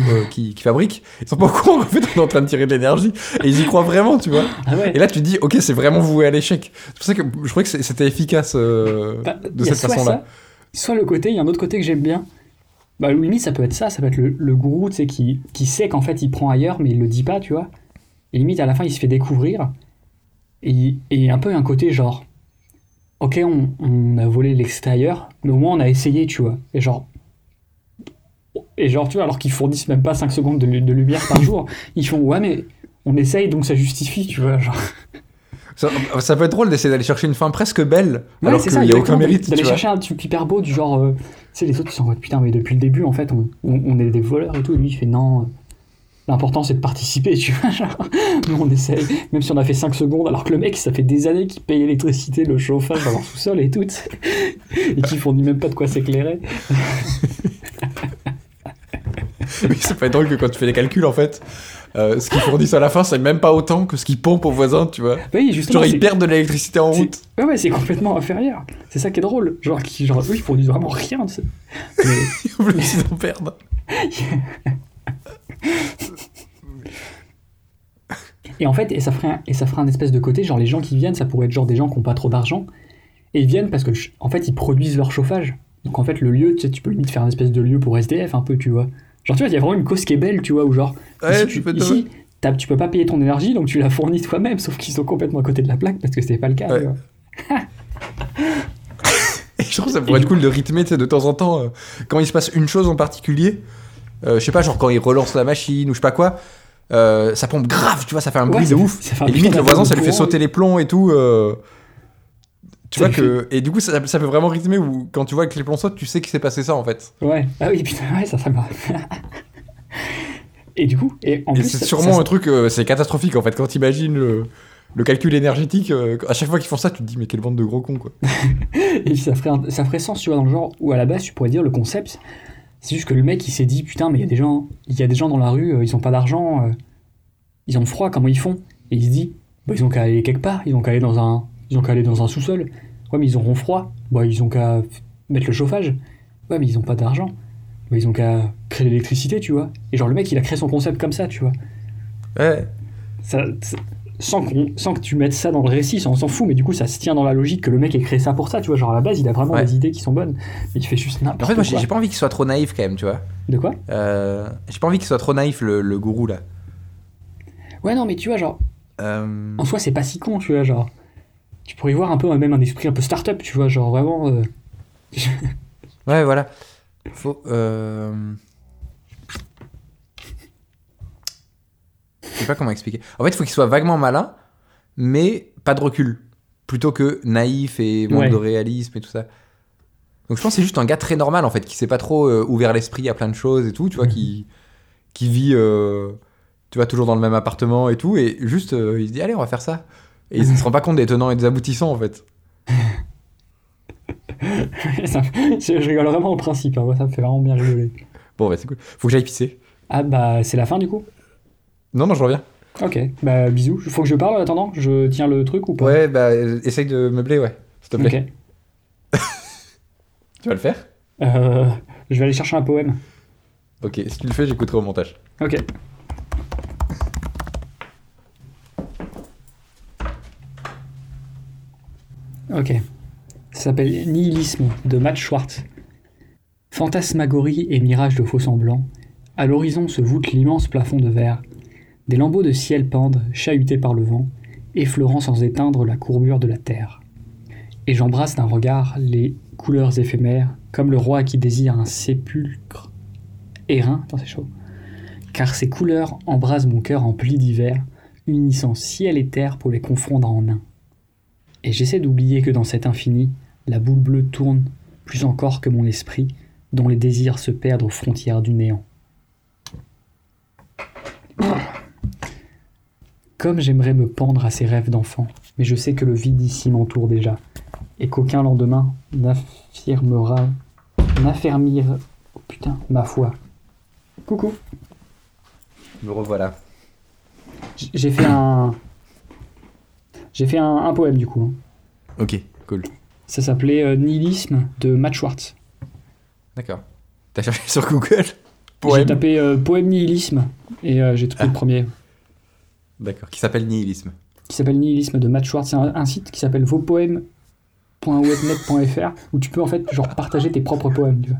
euh, qui, qui fabriquent ils sont pas au courant qu'en fait on est en train de tirer de l'énergie et ils y croient vraiment tu vois ah ouais. et là, tu te dis, ok, c'est vraiment voué à l'échec. C'est pour ça que je trouvais que c'était efficace euh, Bah, de cette soit façon-là. ça, Soit le côté, il y a un autre côté que j'aime bien. Bah, limite, ça peut être ça, ça peut être le, le gourou, tu sais, qui, qui sait qu'en fait, il prend ailleurs, mais il le dit pas, tu vois. Et limite, à la fin, il se fait découvrir. Et, et un peu un côté genre, ok, on, on a volé l'extérieur, mais au moins on a essayé, tu vois. Et genre, et genre, tu vois, alors qu'ils fournissent même pas 5 secondes de, lu- de lumière par jour, ils font, ouais, mais on essaye, donc ça justifie, tu vois. Genre. Ça, ça peut être drôle d'essayer d'aller chercher une fin presque belle, Ouais, alors qu'il ça, n'y a aucun mérite. D'aller chercher un truc hyper beau, du genre, euh, tu sais, les autres ils sont en mode putain, mais depuis le début, en fait, on, on, on est des voleurs et tout. Et lui, il fait non, l'important c'est de participer, tu vois. Genre, nous on essaye, même si on a fait 5 secondes, alors que le mec, ça fait des années qu'il paye l'électricité, le chauffage dans leur sous-sol et tout, et qu'il fournit même pas de quoi s'éclairer. Oui, c'est pas drôle que quand tu fais les calculs, en fait, euh, ce qu'ils fournissent à la fin, c'est même pas autant que ce qu'ils pompent aux voisins, tu vois. Oui, justement. Genre, ils perdent de l'électricité en route. Ouais, ouais, c'est complètement inférieur. C'est ça qui est drôle. Genre, qui, genre eux, ils fournissent vraiment rien, tu sais. Mais- ils en perdent. Et en fait, et ça, ferait un, et ça ferait un espèce de côté, genre les gens qui viennent, ça pourrait être genre des gens qui n'ont pas trop d'argent, et ils viennent parce que, en fait, ils produisent leur chauffage. Donc en fait, le lieu, tu sais, tu peux limite faire une espèce de lieu pour SDF un peu, tu vois. Genre, tu vois, il y a vraiment une cause qui est belle, tu vois, où genre, Ouais, ici, tu ici, tu peux pas payer ton énergie, donc tu la fournis toi-même, sauf qu'ils sont complètement à côté de la plaque parce que c'est pas le cas, Ouais. Et je trouve que ça pourrait être cool de rythmer, tu sais, de temps en temps, euh, quand il se passe une chose en particulier, euh, je sais pas, genre quand ils relancent la machine ou je sais pas quoi, euh, ça pompe grave, tu vois, ça fait un Ouais, bruit ça de ouf. ça fait un Et limite, le voisin, ça lui fait sauter les plombs et tout. euh, Tu Ça vois que. Et du coup, ça, ça peut vraiment rythmer où quand tu vois que les plombs sautent, tu sais qu'il s'est passé ça en fait. Ouais, ah oui, putain, ouais, ça serait marrant. Et du coup, et en Et plus, c'est ça- sûrement ça- un truc, c'est catastrophique en fait, quand t'imagines le, le calcul énergétique, euh, à chaque fois qu'ils font ça, tu te dis, mais quelle bande de gros cons, quoi. Et puis ça ferait, un- ça ferait sens, tu vois, dans le genre où à la base tu pourrais dire le concept, c'est juste que le mec il s'est dit putain, mais il y a des gens, il y a des gens dans la rue, euh, ils ont pas d'argent, euh, ils ont froid, comment ils font? Et il se dit, bah, ils ont qu'à aller quelque part, ils ont qu'à aller dans un, ils ont qu'à aller dans un sous-sol. Ouais, mais ils auront froid, bah ils ont qu'à mettre le chauffage. Ouais, mais ils ont pas d'argent. Bah, ils ont qu'à créer l'électricité, tu vois. Et genre le mec il a créé son concept comme ça, tu vois. Ouais. Ça, ça- sans, sans que tu mettes ça dans le récit, ça, on s'en fout, mais du coup ça se tient dans la logique que le mec ait créé ça pour ça, tu vois. Genre à la base il a vraiment Ouais. des idées qui sont bonnes, mais il fait juste n'importe En fait, moi, j'ai quoi. pas envie qu'il soit trop naïf, quand même, tu vois. De quoi? Euh, j'ai pas envie qu'il soit trop naïf, le, le gourou, là. Ouais, non, mais tu vois, genre, Euh, en soi, c'est pas si con, tu vois, genre. Tu pourrais y voir un peu, même un esprit un peu start-up, tu vois, genre vraiment. euh, Ouais, voilà. Faut. Euh... Je sais pas comment expliquer. En fait, il faut qu'il soit vaguement malin, mais pas de recul. Plutôt que naïf et manque Ouais. de réalisme et tout ça. Donc je pense que c'est juste un gars très normal, en fait, qui s'est pas trop euh, ouvert l'esprit à plein de choses et tout, tu vois, qui, qui vit, euh, tu vois, toujours dans le même appartement et tout, et juste, euh, il se dit, allez, on va faire ça. Et il se rend pas compte des tenants et des aboutissants, en fait. ça- je je rigole vraiment au principe, hein, moi, ça me fait vraiment bien rigoler. Bon, bah c'est cool. Faut que j'aille pisser. Ah, bah, c'est la fin du coup? Non, non, je reviens. Ok, bah, bisous. Faut que je parle en attendant Je tiens le truc ou pas Ouais, bah, essaye de meubler, ouais. S'il te plaît. Ok. Tu vas le faire? Euh, je vais aller chercher un poème. Ok, si tu le fais, j'écouterai au montage. Ok. Ok. Ça s'appelle Nihilisme de Matt Schwartz. Fantasmagorie et mirage de faux semblants. À l'horizon se voûte l'immense plafond de verre. Des lambeaux de ciel pendent, chahutés par le vent, effleurant sans éteindre la courbure de la terre. Et j'embrasse d'un regard les couleurs éphémères, comme le roi qui désire un sépulcre airain, attends c'est chaud, car ces couleurs embrasent mon cœur empli d'hiver, unissant ciel et terre pour les confondre en un. Et j'essaie d'oublier que dans cet infini, la boule bleue tourne plus encore que mon esprit, dont les désirs se perdent aux frontières du néant. Comme j'aimerais me pendre à ces rêves d'enfant, mais je sais que le vide ici m'entoure déjà, et qu'aucun lendemain n'affirmera, n'affermira, oh putain, ma foi. Coucou. Me revoilà. J'ai fait un. J'ai fait un, un poème du coup. hein. Ok, cool. Ça s'appelait euh, Nihilisme de Matt Schwartz. D'accord. T'as cherché sur Google? J'ai Poème tapé euh, poème nihilisme et euh, j'ai trouvé le Ah. premier D'accord, qui s'appelle Nihilisme. qui s'appelle Nihilisme de Matt Schwartz. C'est un, un site qui s'appelle vospoèmes.webnet.fr où tu peux en fait genre partager tes propres poèmes. Tu vois.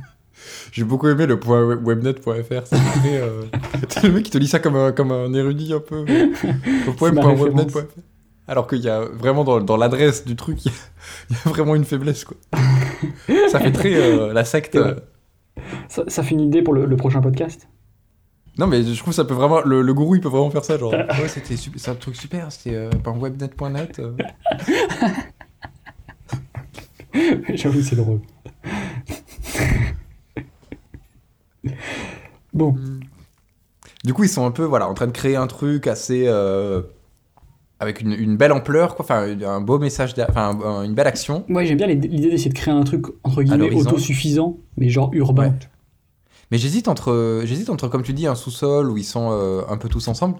J'ai beaucoup aimé le point webnet.fr. C'est euh, le mec qui te lit ça comme un, comme un érudit un peu. Poème.webnet.fr. Alors qu'il y a vraiment dans, dans l'adresse du truc, il y, a, il y a vraiment une faiblesse quoi. Ça fait très euh, la secte. Euh, Ça, ça fait une idée pour le, le prochain podcast. Non mais je trouve que ça peut vraiment le, le gourou il peut vraiment faire ça genre ouais c'était un truc super c'était euh, .webnet.net euh. J'avoue, c'est drôle. bon, Du coup ils sont un peu voilà en train de créer un truc assez euh, avec une, une belle ampleur quoi enfin un beau message enfin un- une belle action. moi j'aime bien l'idée d'essayer de créer un truc entre guillemets autosuffisant, mais genre urbain. Ouais. Mais j'hésite entre j'hésite entre comme tu dis un sous-sol où ils sont euh, un peu tous ensemble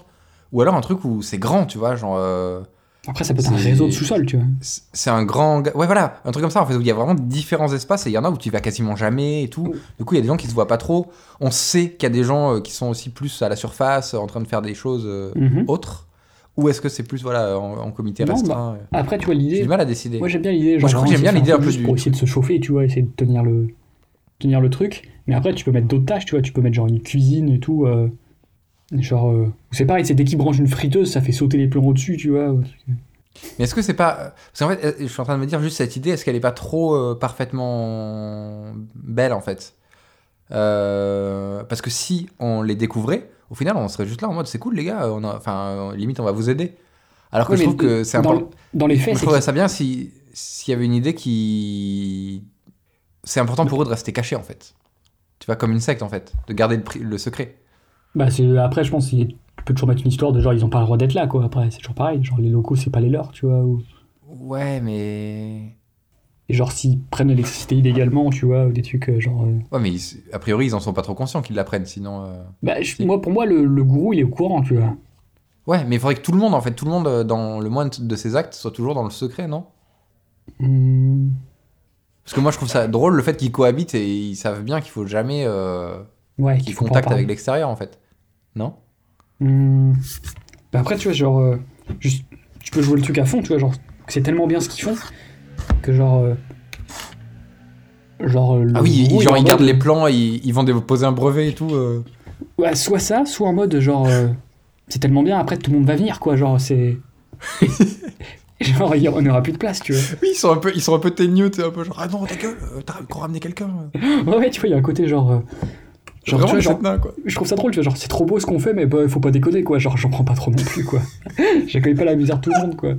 ou alors un truc où c'est grand tu vois genre euh, Après, ça peut être un réseau de sous-sol, tu vois. c'est un grand ouais voilà un truc comme ça en fait où il y a vraiment différents espaces et il y en a où tu vas quasiment jamais et tout du coup il y a des gens qui se voient pas trop on sait qu'il y a des gens euh, qui sont aussi plus à la surface en train de faire des choses Mhm. autres ou est-ce que c'est plus voilà en, en comité Non, restreint euh, Après, tu vois, j'ai l'idée. du mal à décider Moi, j'aime bien l'idée. Moi, je crois que j'aime bien l'idée un peu juste du- Pour essayer de se chauffer, tu vois, essayer de tenir le, tenir le truc. Mais après, tu peux mettre d'autres tâches, tu vois. Tu peux mettre genre une cuisine et tout. euh, genre. euh, c'est pareil, c'est dès qu'ils branchent une friteuse, ça fait sauter les plombs au-dessus, tu vois. Mais est-ce que c'est pas. Parce qu'en fait, euh, je suis en train de me dire juste cette idée, est-ce qu'elle est pas trop euh, parfaitement belle en fait? Parce que si on les découvrait, au final, on serait juste là en mode c'est cool les gars, on a... enfin, limite, on va vous aider. Alors que Ouais, je trouve que c'est important. dans les faits, Je trouverais ça bien si s'il y avait une idée qui. C'est important pour eux de rester cachés en fait. Tu vois, comme une secte en fait, de garder le, secret. Bah, c'est- après, je pense que tu peux toujours mettre une histoire de genre ils ont pas le droit d'être là quoi. Après c'est toujours pareil, genre les locaux c'est pas les leurs, tu vois. Ou... Ouais, mais. Et genre s'ils prennent l'électricité illégalement, tu vois, ou des trucs euh, genre. euh, Ouais, mais ils- a priori, ils en sont pas trop conscients qu'ils la prennent, sinon. euh, Bah, je- Si. moi, pour moi, le, le gourou, il est au courant, tu vois. Ouais, mais il faudrait que tout le monde, en fait, tout le monde, euh, dans le moindre de ses actes, soit toujours dans le secret, non? Hmm. Parce que moi, je trouve ça drôle le fait qu'ils cohabitent et ils savent bien qu'il faut jamais euh, Ouais, qu'ils contactent avec l'extérieur, en fait. Non? Bah après, tu vois, genre, euh, juste, tu peux jouer le truc à fond, tu vois, genre, c'est tellement bien ce qu'ils font que genre, euh, genre. le Ah oui, genre ils gardent mode- les plans, ils, ils vont déposer un brevet et tout. Ouais, soit ça, soit en mode genre, c'est tellement bien, après tout le monde va venir, quoi, genre, c'est. genre, on n'aura plus de place, tu vois. Oui, ils sont un peu, ils sont un peu un peu genre ah non ta gueule, euh, t'as qu'on ramené quelqu'un. Ouais, ouais, tu vois, il y a un côté genre. euh, Genre, vois, quoi. je trouve ça drôle, tu vois, genre, c'est trop beau ce qu'on fait, mais bah, faut pas déconner, quoi. Genre, j'en prends pas trop non plus, quoi. J'accueille pas la misère de tout le monde, quoi.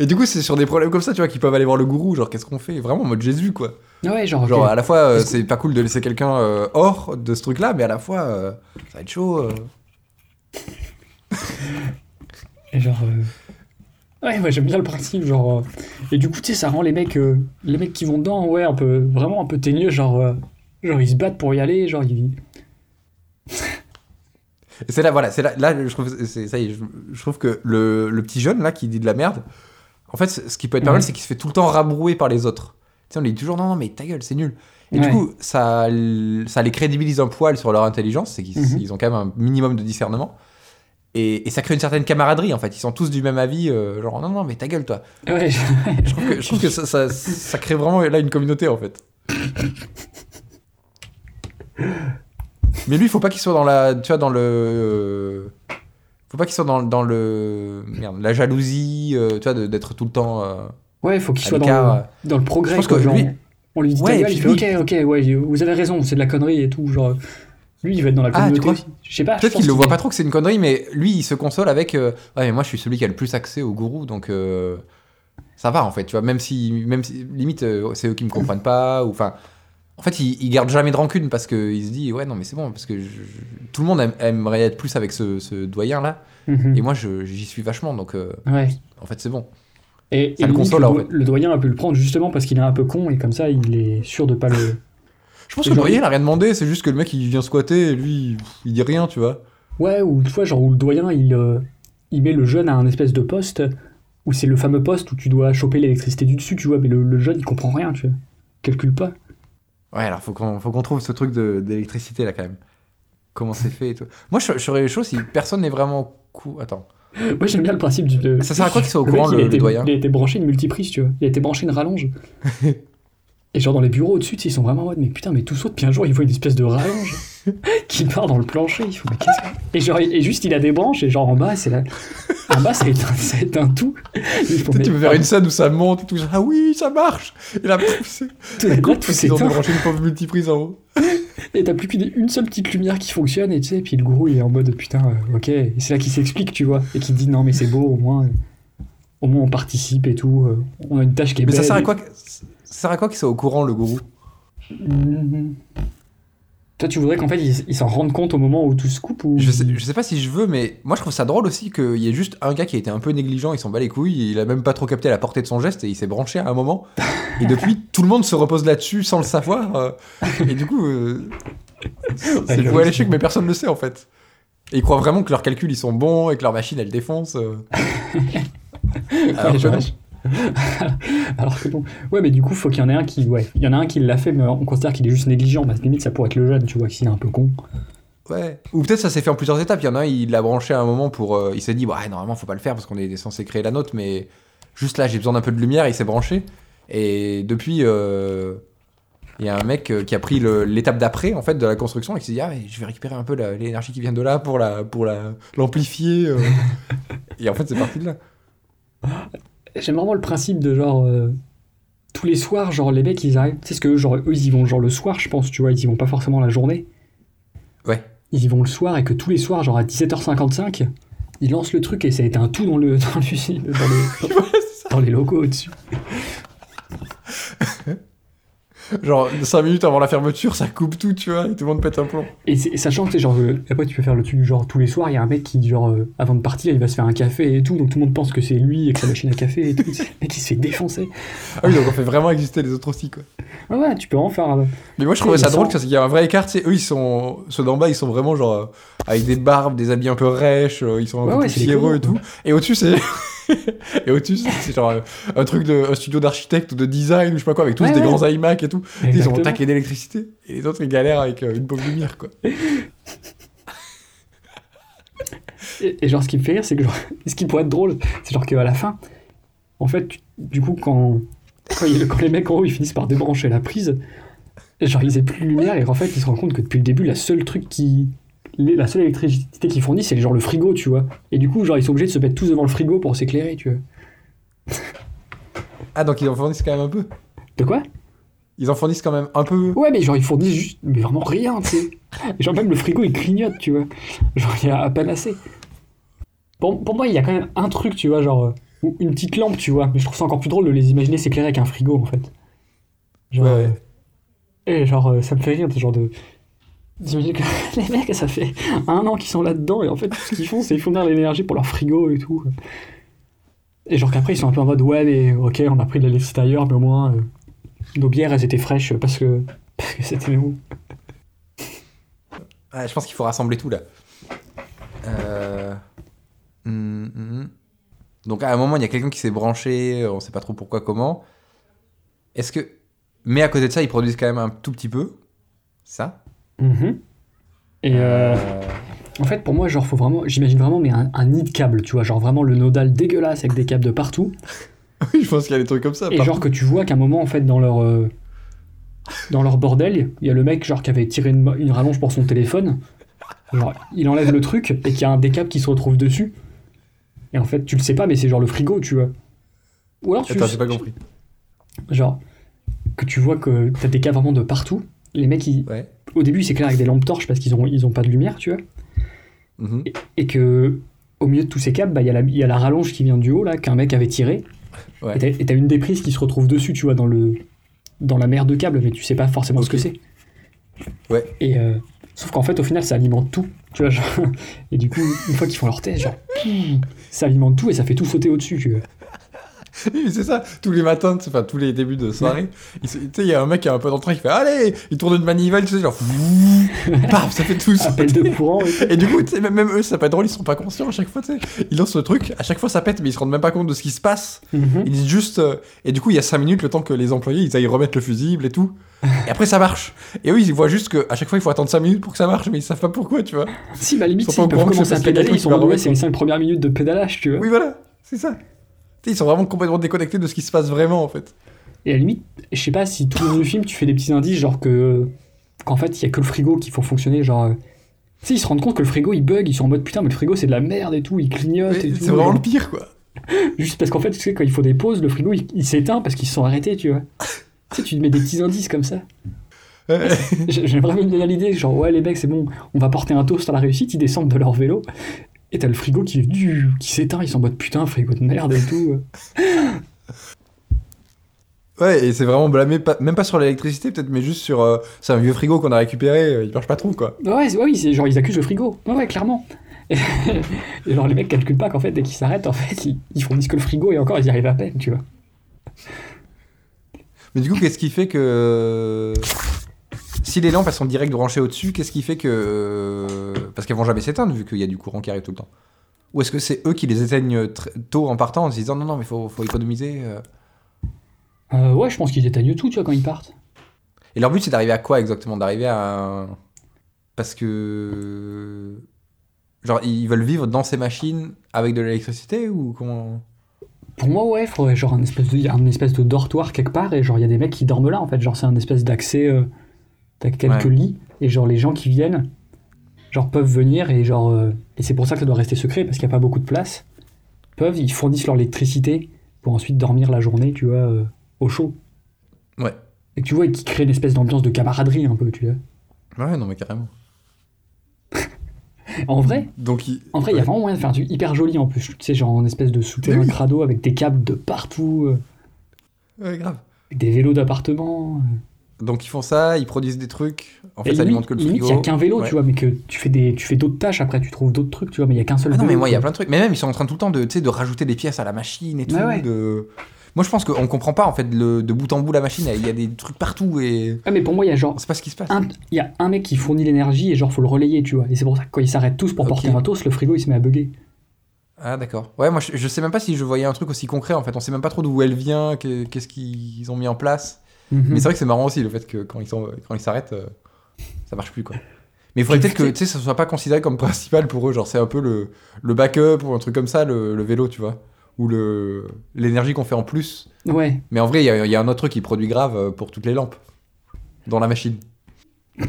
Et du coup, c'est sur des problèmes comme ça, tu vois, qu'ils peuvent aller voir le gourou, genre qu'est-ce qu'on fait, vraiment en mode Jésus, quoi. Ouais, genre, Genre à la fois, euh, c'est pas cool de laisser quelqu'un euh, hors de ce truc-là, mais à la fois, euh, ça va être chaud. Et genre. euh, Ouais, moi j'aime bien le principe, genre. euh, Et du coup, tu sais, ça rend les mecs, euh, les mecs qui vont dedans, ouais, un peu, vraiment un peu teigneux, genre. euh, Genre, ils se battent pour y aller, genre, ils. C'est là, voilà, c'est là, là, je trouve, ça y est, je, je trouve que le, le petit jeune là qui dit de la merde, en fait, ce qui peut être pas Ouais. mal, c'est qu'il se fait tout le temps rabrouer par les autres. Tu sais, on lui dit toujours non, non, mais ta gueule, c'est nul. Et Ouais. du coup, ça, ça les crédibilise un poil sur leur intelligence, c'est qu'ils Mhm. ont quand même un minimum de discernement. Et, et ça crée une certaine camaraderie en fait. Ils sont tous du même avis, euh, genre non, non, mais ta gueule, toi. Ouais, je- Je trouve que, je trouve que ça, ça, ça crée vraiment là une communauté en fait. Mais lui, il faut pas qu'il soit dans la, tu vois, dans le, faut pas qu'il soit dans, dans le, merde, la jalousie, euh, tu vois, d'être tout le temps. euh, ouais, faut qu'il soit dans le, dans le progrès, je pense quoi. que genre, lui- On lui dit Ouais, ta gueule, il fait ok, ok, ouais, vous avez raison, c'est de la connerie et tout, genre. Lui, il va être dans la Ah, communauté. Je sais pas. Peut-être qu'il le voit pas trop que c'est une connerie, mais lui, il se console avec, euh, ouais, mais moi, je suis celui qui a le plus accès au gourou, donc euh, ça va en fait, tu vois. Même si, même si, limite, euh, c'est eux qui me comprennent pas, ou enfin. En fait, il, il garde jamais de rancune parce qu'il se dit, ouais, non, mais c'est bon, parce que je- je- tout le monde aime- aimerait être plus avec ce, ce doyen-là. Mhm. Et moi, j'y suis vachement, donc euh, Ouais. en fait, c'est bon. Et, Ça et le console, le, en do- fait. le doyen a pu le prendre justement parce qu'il est un peu con et comme ça, il est sûr de pas le. Je pense Et que doyen, il- a rien demandé, c'est juste que le mec, il vient squatter et lui, il dit rien, tu vois. Ouais, ou une fois, genre, où le doyen, il, euh, il met le jeune à un espèce de poste où c'est le fameux poste où tu dois choper l'électricité du dessus, tu vois, mais le, le jeune, il comprend rien, tu vois. Calcule pas. Ouais, alors faut qu'on faut qu'on trouve ce truc de- d'électricité là quand même. Comment c'est fait et tout. Moi, je, je serais chaud si personne n'est vraiment cool. Attends. Moi, j'aime bien le principe du. de- Ça sert à quoi qu'il soit au Le mec, courant, il, le, le doyen il a été branché une multiprise, tu vois. Il a été branché une rallonge. Et genre dans les bureaux au-dessus, ils sont vraiment en mode, mais putain, mais tout saute, puis un jour, il voit une espèce de rallonge qui part dans le plancher. Il faut, mais qu'est-ce que... Et genre, et juste, il a des branches, et genre en bas, c'est la... En bas, ça éteint, ça éteint tout. Ils Peut-être mais- tu peux faire une scène où ça monte et tout. ah oui, ça marche Et là, c'est. Tout, là, tout Ils ont s'éteint. débranché une pauvre multiprise en haut. Et t'as plus qu'une seule petite lumière qui fonctionne, et tu sais, puis le gourou, il est en mode, putain, euh, ok. Et c'est là qu'il s'explique, tu vois. Et qu'il dit, non, mais c'est beau, au moins. Au moins, on participe et tout. euh, On a une tâche qui est Mais ça sert à quoi Ça sert à quoi qu'il soit au courant, le gourou? Toi, tu voudrais qu'en fait, ils s'en rendent compte au moment où tout se coupe ou... je sais, je sais pas si je veux, mais moi je trouve ça drôle aussi qu'il y ait juste un gars qui a été un peu négligent, il s'en bat les couilles, il a même pas trop capté la portée de son geste et il s'est branché à un moment. Et depuis, tout le monde se repose là-dessus sans le savoir. euh, et du coup, euh, c'est Ouais, l'échec, c'est- mais personne ne le sait en fait. Et ils croient vraiment que leurs calculs ils sont bons et que leur machine elle défonce. euh. Alors Ouais. Alors que bon. Ouais, mais du coup, faut qu'il y en ait un qui. Ouais, il y en a un qui l'a fait, mais on considère qu'il est juste négligent. Bah, limite, ça pourrait être le jeune, tu vois, s'il est un peu con. Ouais. Ou peut-être ça s'est fait en plusieurs étapes. Il y en a un, il l'a branché à un moment pour. euh, il s'est dit, ouais, normalement, faut pas le faire parce qu'on est censé créer la nôtre, mais juste là, j'ai besoin d'un peu de lumière. Il s'est branché. Et depuis, euh, il y a un mec euh, qui a pris l'étape d'après, en fait, de la construction et qui s'est dit, ah, mais je vais récupérer un peu l'énergie qui vient de là pour la pour la l'amplifier. et en fait, c'est parti de là. J'aime vraiment le principe de genre. euh, tous les soirs, genre, les mecs, ils arrivent. Tu sais ce que genre, eux, ils y vont genre le soir, je pense, tu vois, ils y vont pas forcément la journée. Ouais. Ils y vont le soir et que tous les soirs, genre à 17h55, ils lancent le truc et ça éteint tout dans le dans l'usine, dans dans les locaux au-dessus. Genre 5 minutes avant la fermeture, ça coupe tout, tu vois, et tout le monde pète un plomb. Et, c'est- sachant que, genre, euh, après, tu peux faire le truc, genre, tous les soirs, il y a un mec qui, genre, euh, avant de partir, il va se faire un café et tout, donc tout le monde pense que c'est lui et que sa machine à café et tout. Le mec, il se fait défoncer. Ah oui, donc on fait vraiment exister les autres aussi, quoi. Ouais, ouais, tu peux en faire. euh, Mais moi je trouvais ça drôle parce qu'il y a un vrai écart, tu sais, eux ils sont, ceux d'en bas ils sont vraiment genre euh, avec des barbes, des habits un peu rêches, euh, ils sont un Ouais, peu ouais, poussiéreux et tout. Et au-dessus c'est, et au-dessus c'est genre euh, un truc de, un studio d'architecte ou de design je sais pas quoi avec tous Ouais, des ouais. grands iMac et tout. Ils ont taquet d'électricité et les autres ils galèrent avec euh, une pauvre lumière quoi. Et, et genre, ce qui me fait rire, c'est que, genre, ce qui pourrait être drôle, c'est genre qu'à la fin, en fait, tu- du coup, quand, quand, il- quand les mecs en haut ils finissent par débrancher la prise, genre, ils aient plus de lumière et en fait, ils se rendent compte que depuis le début, la seule truc qui. Les- La seule électricité qu'ils fournissent, c'est genre le frigo, tu vois. Et du coup, genre, ils sont obligés de se mettre tous devant le frigo pour s'éclairer, tu vois. Ah donc ils en fournissent quand même un peu. De quoi? Ils en fournissent quand même un peu. Ouais, mais genre, ils fournissent juste. Mais vraiment rien, tu sais. Genre, même le frigo, il clignote, tu vois. Genre, il y a à peine assez. Pour, pour moi, il y a quand même un truc, tu vois, genre. euh, ou une petite lampe, tu vois. Mais je trouve ça encore plus drôle de les imaginer s'éclairer avec un frigo, en fait. Genre. Ouais, ouais. euh, Et genre, euh, ça me fait rire, ce genre de. D'imaginer que les mecs, ça fait un an qu'ils sont là-dedans, et en fait, ce qu'ils font, c'est fournir l'énergie pour leur frigo et tout. Et genre qu'après, ils sont un peu en mode, ouais, mais ok, on a pris de l'électricité ailleurs, mais au moins, euh, nos bières, elles étaient fraîches parce que, c'était nous. Je pense qu'il faut rassembler tout là. Euh... hum, hum. Donc à un moment, il y a quelqu'un qui s'est branché, on sait pas trop pourquoi, comment. Est-ce que. Mais à côté de ça, ils produisent quand même un tout petit peu. Ça. Mhm. Et euh, en fait, pour moi, genre, faut vraiment, j'imagine vraiment, mais un, un nid de câbles, tu vois, genre vraiment le nodal dégueulasse avec des câbles de partout. Oui, je pense qu'il y a des trucs comme ça. Et genre que tu vois qu'à un moment, en fait, dans leur, euh, dans leur bordel, il y a le mec genre qui avait tiré une, une rallonge pour son téléphone. Genre, il enlève le truc et qu'il y a un des câbles qui se retrouve dessus. Et en fait, tu le sais pas, mais c'est genre le frigo, tu vois. Ou alors tu Attends, j'ai pas compris. genre que tu vois que t'as des câbles vraiment de partout. Les mecs, ils- Ouais. au début, ils s'éclairent avec des lampes torches parce qu'ils ont, ils ont pas de lumière, tu vois. Mhm. Et que au milieu de tous ces câbles, bah, il y, a la- il y a la rallonge qui vient du haut là, qu'un mec avait tiré. Ouais. Et t'as- Et une des prises qui se retrouve dessus, tu vois, dans le dans la mer de câbles, mais tu sais pas forcément ce que c'est. Ouais. Et euh, sauf qu'en fait, au final, ça alimente tout, tu vois. Genre, et du coup, une fois qu'ils font leur test, genre, ça alimente tout et ça fait tout sauter au-dessus, tu vois. C'est ça, tous les matins, enfin tous les débuts de soirée, tu sais, il y a un mec qui a un peu d'entrain qui fait Allez Il tourne une manivelle, tu sais, genre Paf, ça fait tout Appel de courant et du coup, même, même eux, ça peut être drôle, ils sont pas conscients à chaque fois, tu sais. Ils lancent le truc, à chaque fois ça pète, mais ils se rendent même pas compte de ce qui se passe. Mhm. Ils disent juste. euh, et du coup, il y a 5 minutes le temps que les employés ils aillent remettre le fusible et tout. Et après, ça marche. Et eux, ils voient juste qu'à chaque fois, il faut attendre 5 minutes pour que ça marche, mais ils savent pas pourquoi, tu vois. Si, bah limite, Ils sont si, pas ils peuvent commencer à pédaler, ils sont remettre, c'est les 5 premières minutes de pédalage, tu vois. Oui, voilà, c'est ça. Ils sont vraiment complètement déconnectés de ce qui se passe vraiment, en fait. Et à la limite, je sais pas si tout le long du film, tu fais des petits indices, genre que. qu'en fait, il y a que le frigo qui faut fonctionner, genre. euh, Tu sais, ils se rendent compte que le frigo il bug, ils sont en mode putain, mais le frigo c'est de la merde et tout, il clignote Mais et tout. C'est vraiment le pire, quoi. Juste parce qu'en fait, tu sais, quand il faut des pauses, le frigo il, il s'éteint parce qu'ils se sont arrêtés, tu vois. tu sais, tu te mets des petits indices comme ça. Ouais. J'ai vraiment bien l'idée, genre, ouais, les mecs, c'est bon, on va porter un toast à la réussite, ils descendent de leur vélo, et t'as le frigo qui, du- qui s'éteint, ils sont en mode putain, frigo de merde et tout. Ouais, et c'est vraiment blâmé, pas- même pas sur l'électricité, peut-être, mais juste sur. euh, c'est un vieux frigo qu'on a récupéré, euh, il marche pas trop, quoi. Ouais, ouais, oui, c'est genre, ils accusent le frigo. Ouais, ouais, clairement. Et, et genre, les mecs calculent pas qu'en fait, dès qu'ils s'arrêtent, en fait, ils, ils fournissent que le frigo, et encore, ils y arrivent à peine, tu vois. Mais du coup, qu'est-ce qui fait que. Si les lampes elles sont direct branchées au-dessus, qu'est-ce qui fait que. Parce qu'elles vont jamais s'éteindre vu qu'il y a du courant qui arrive tout le temps. Ou est-ce que c'est eux qui les éteignent très tôt en partant en se disant non, non, mais faut, faut économiser euh. Euh, ouais, je pense qu'ils éteignent tout, tu vois, quand ils partent. Et leur but c'est d'arriver à quoi exactement? D'arriver à. un- Parce que. Genre, ils veulent vivre dans ces machines avec de l'électricité ou comment? Pour moi, ouais, il faudrait genre un espèce, de, un espèce de dortoir quelque part, et genre, il y a des mecs qui dorment là, en fait. Genre, c'est un espèce d'accès. euh, T'as quelques Ouais. lits, et genre, les gens qui viennent, genre, peuvent venir, et genre. euh, et c'est pour ça que ça doit rester secret, parce qu'il n'y a pas beaucoup de place. Peuvent, ils fournissent leur électricité pour ensuite dormir la journée, tu vois, euh, au chaud. Ouais. Et tu vois, et qui crée une espèce d'ambiance de camaraderie un peu, tu vois. Ouais, non, mais carrément. En vrai, Donc, ils- en vrai, il y a vraiment moyen de faire un truc hyper joli en plus. Tu sais, genre en espèce de souterrain oui. crado avec des câbles de partout, euh, Ouais, grave. avec des vélos d'appartement. Donc ils font ça, ils produisent des trucs. En fait, ça alimente que le frigo. il y a qu'un vélo, Ouais. tu vois, mais que tu fais des, tu fais d'autres tâches après, tu trouves d'autres trucs, tu vois, mais il y a qu'un seul Ah non, vélo. mais moi, il y a plein de trucs. Mais même, ils sont en train tout le temps de, de rajouter des pièces à la machine et tout. Ouais, ouais. de- Moi, je pense qu'on comprend pas, en fait, le- de bout en bout la machine. Il y a des trucs partout et Ouais, mais pour moi, il y a genre sait pas ce qui se passe. il y a un mec qui fournit l'énergie et genre faut le relayer, tu vois. Et c'est pour ça que quand ils s'arrêtent tous pour Ok. porter un toast, le frigo il se met à bugger. Ah, d'accord. Ouais, moi, je, je sais même pas si je voyais un truc aussi concret, en fait. On sait même pas trop d'où elle vient, que- qu'est-ce qu'ils ont mis en place. Mhm. Mais c'est vrai que c'est marrant aussi, le fait que quand ils s'arrêtent, euh, ça marche plus, quoi. Mais il faudrait peut-être que, tu sais, ça soit pas considéré comme principal pour eux. Genre, c'est un peu le, le backup ou un truc comme ça, le, le vélo, tu vois. Ou le l'énergie qu'on fait en plus. Ouais. Mais en vrai, il y, a- il y a un autre truc qui produit grave euh, pour toutes les lampes. Dans la machine.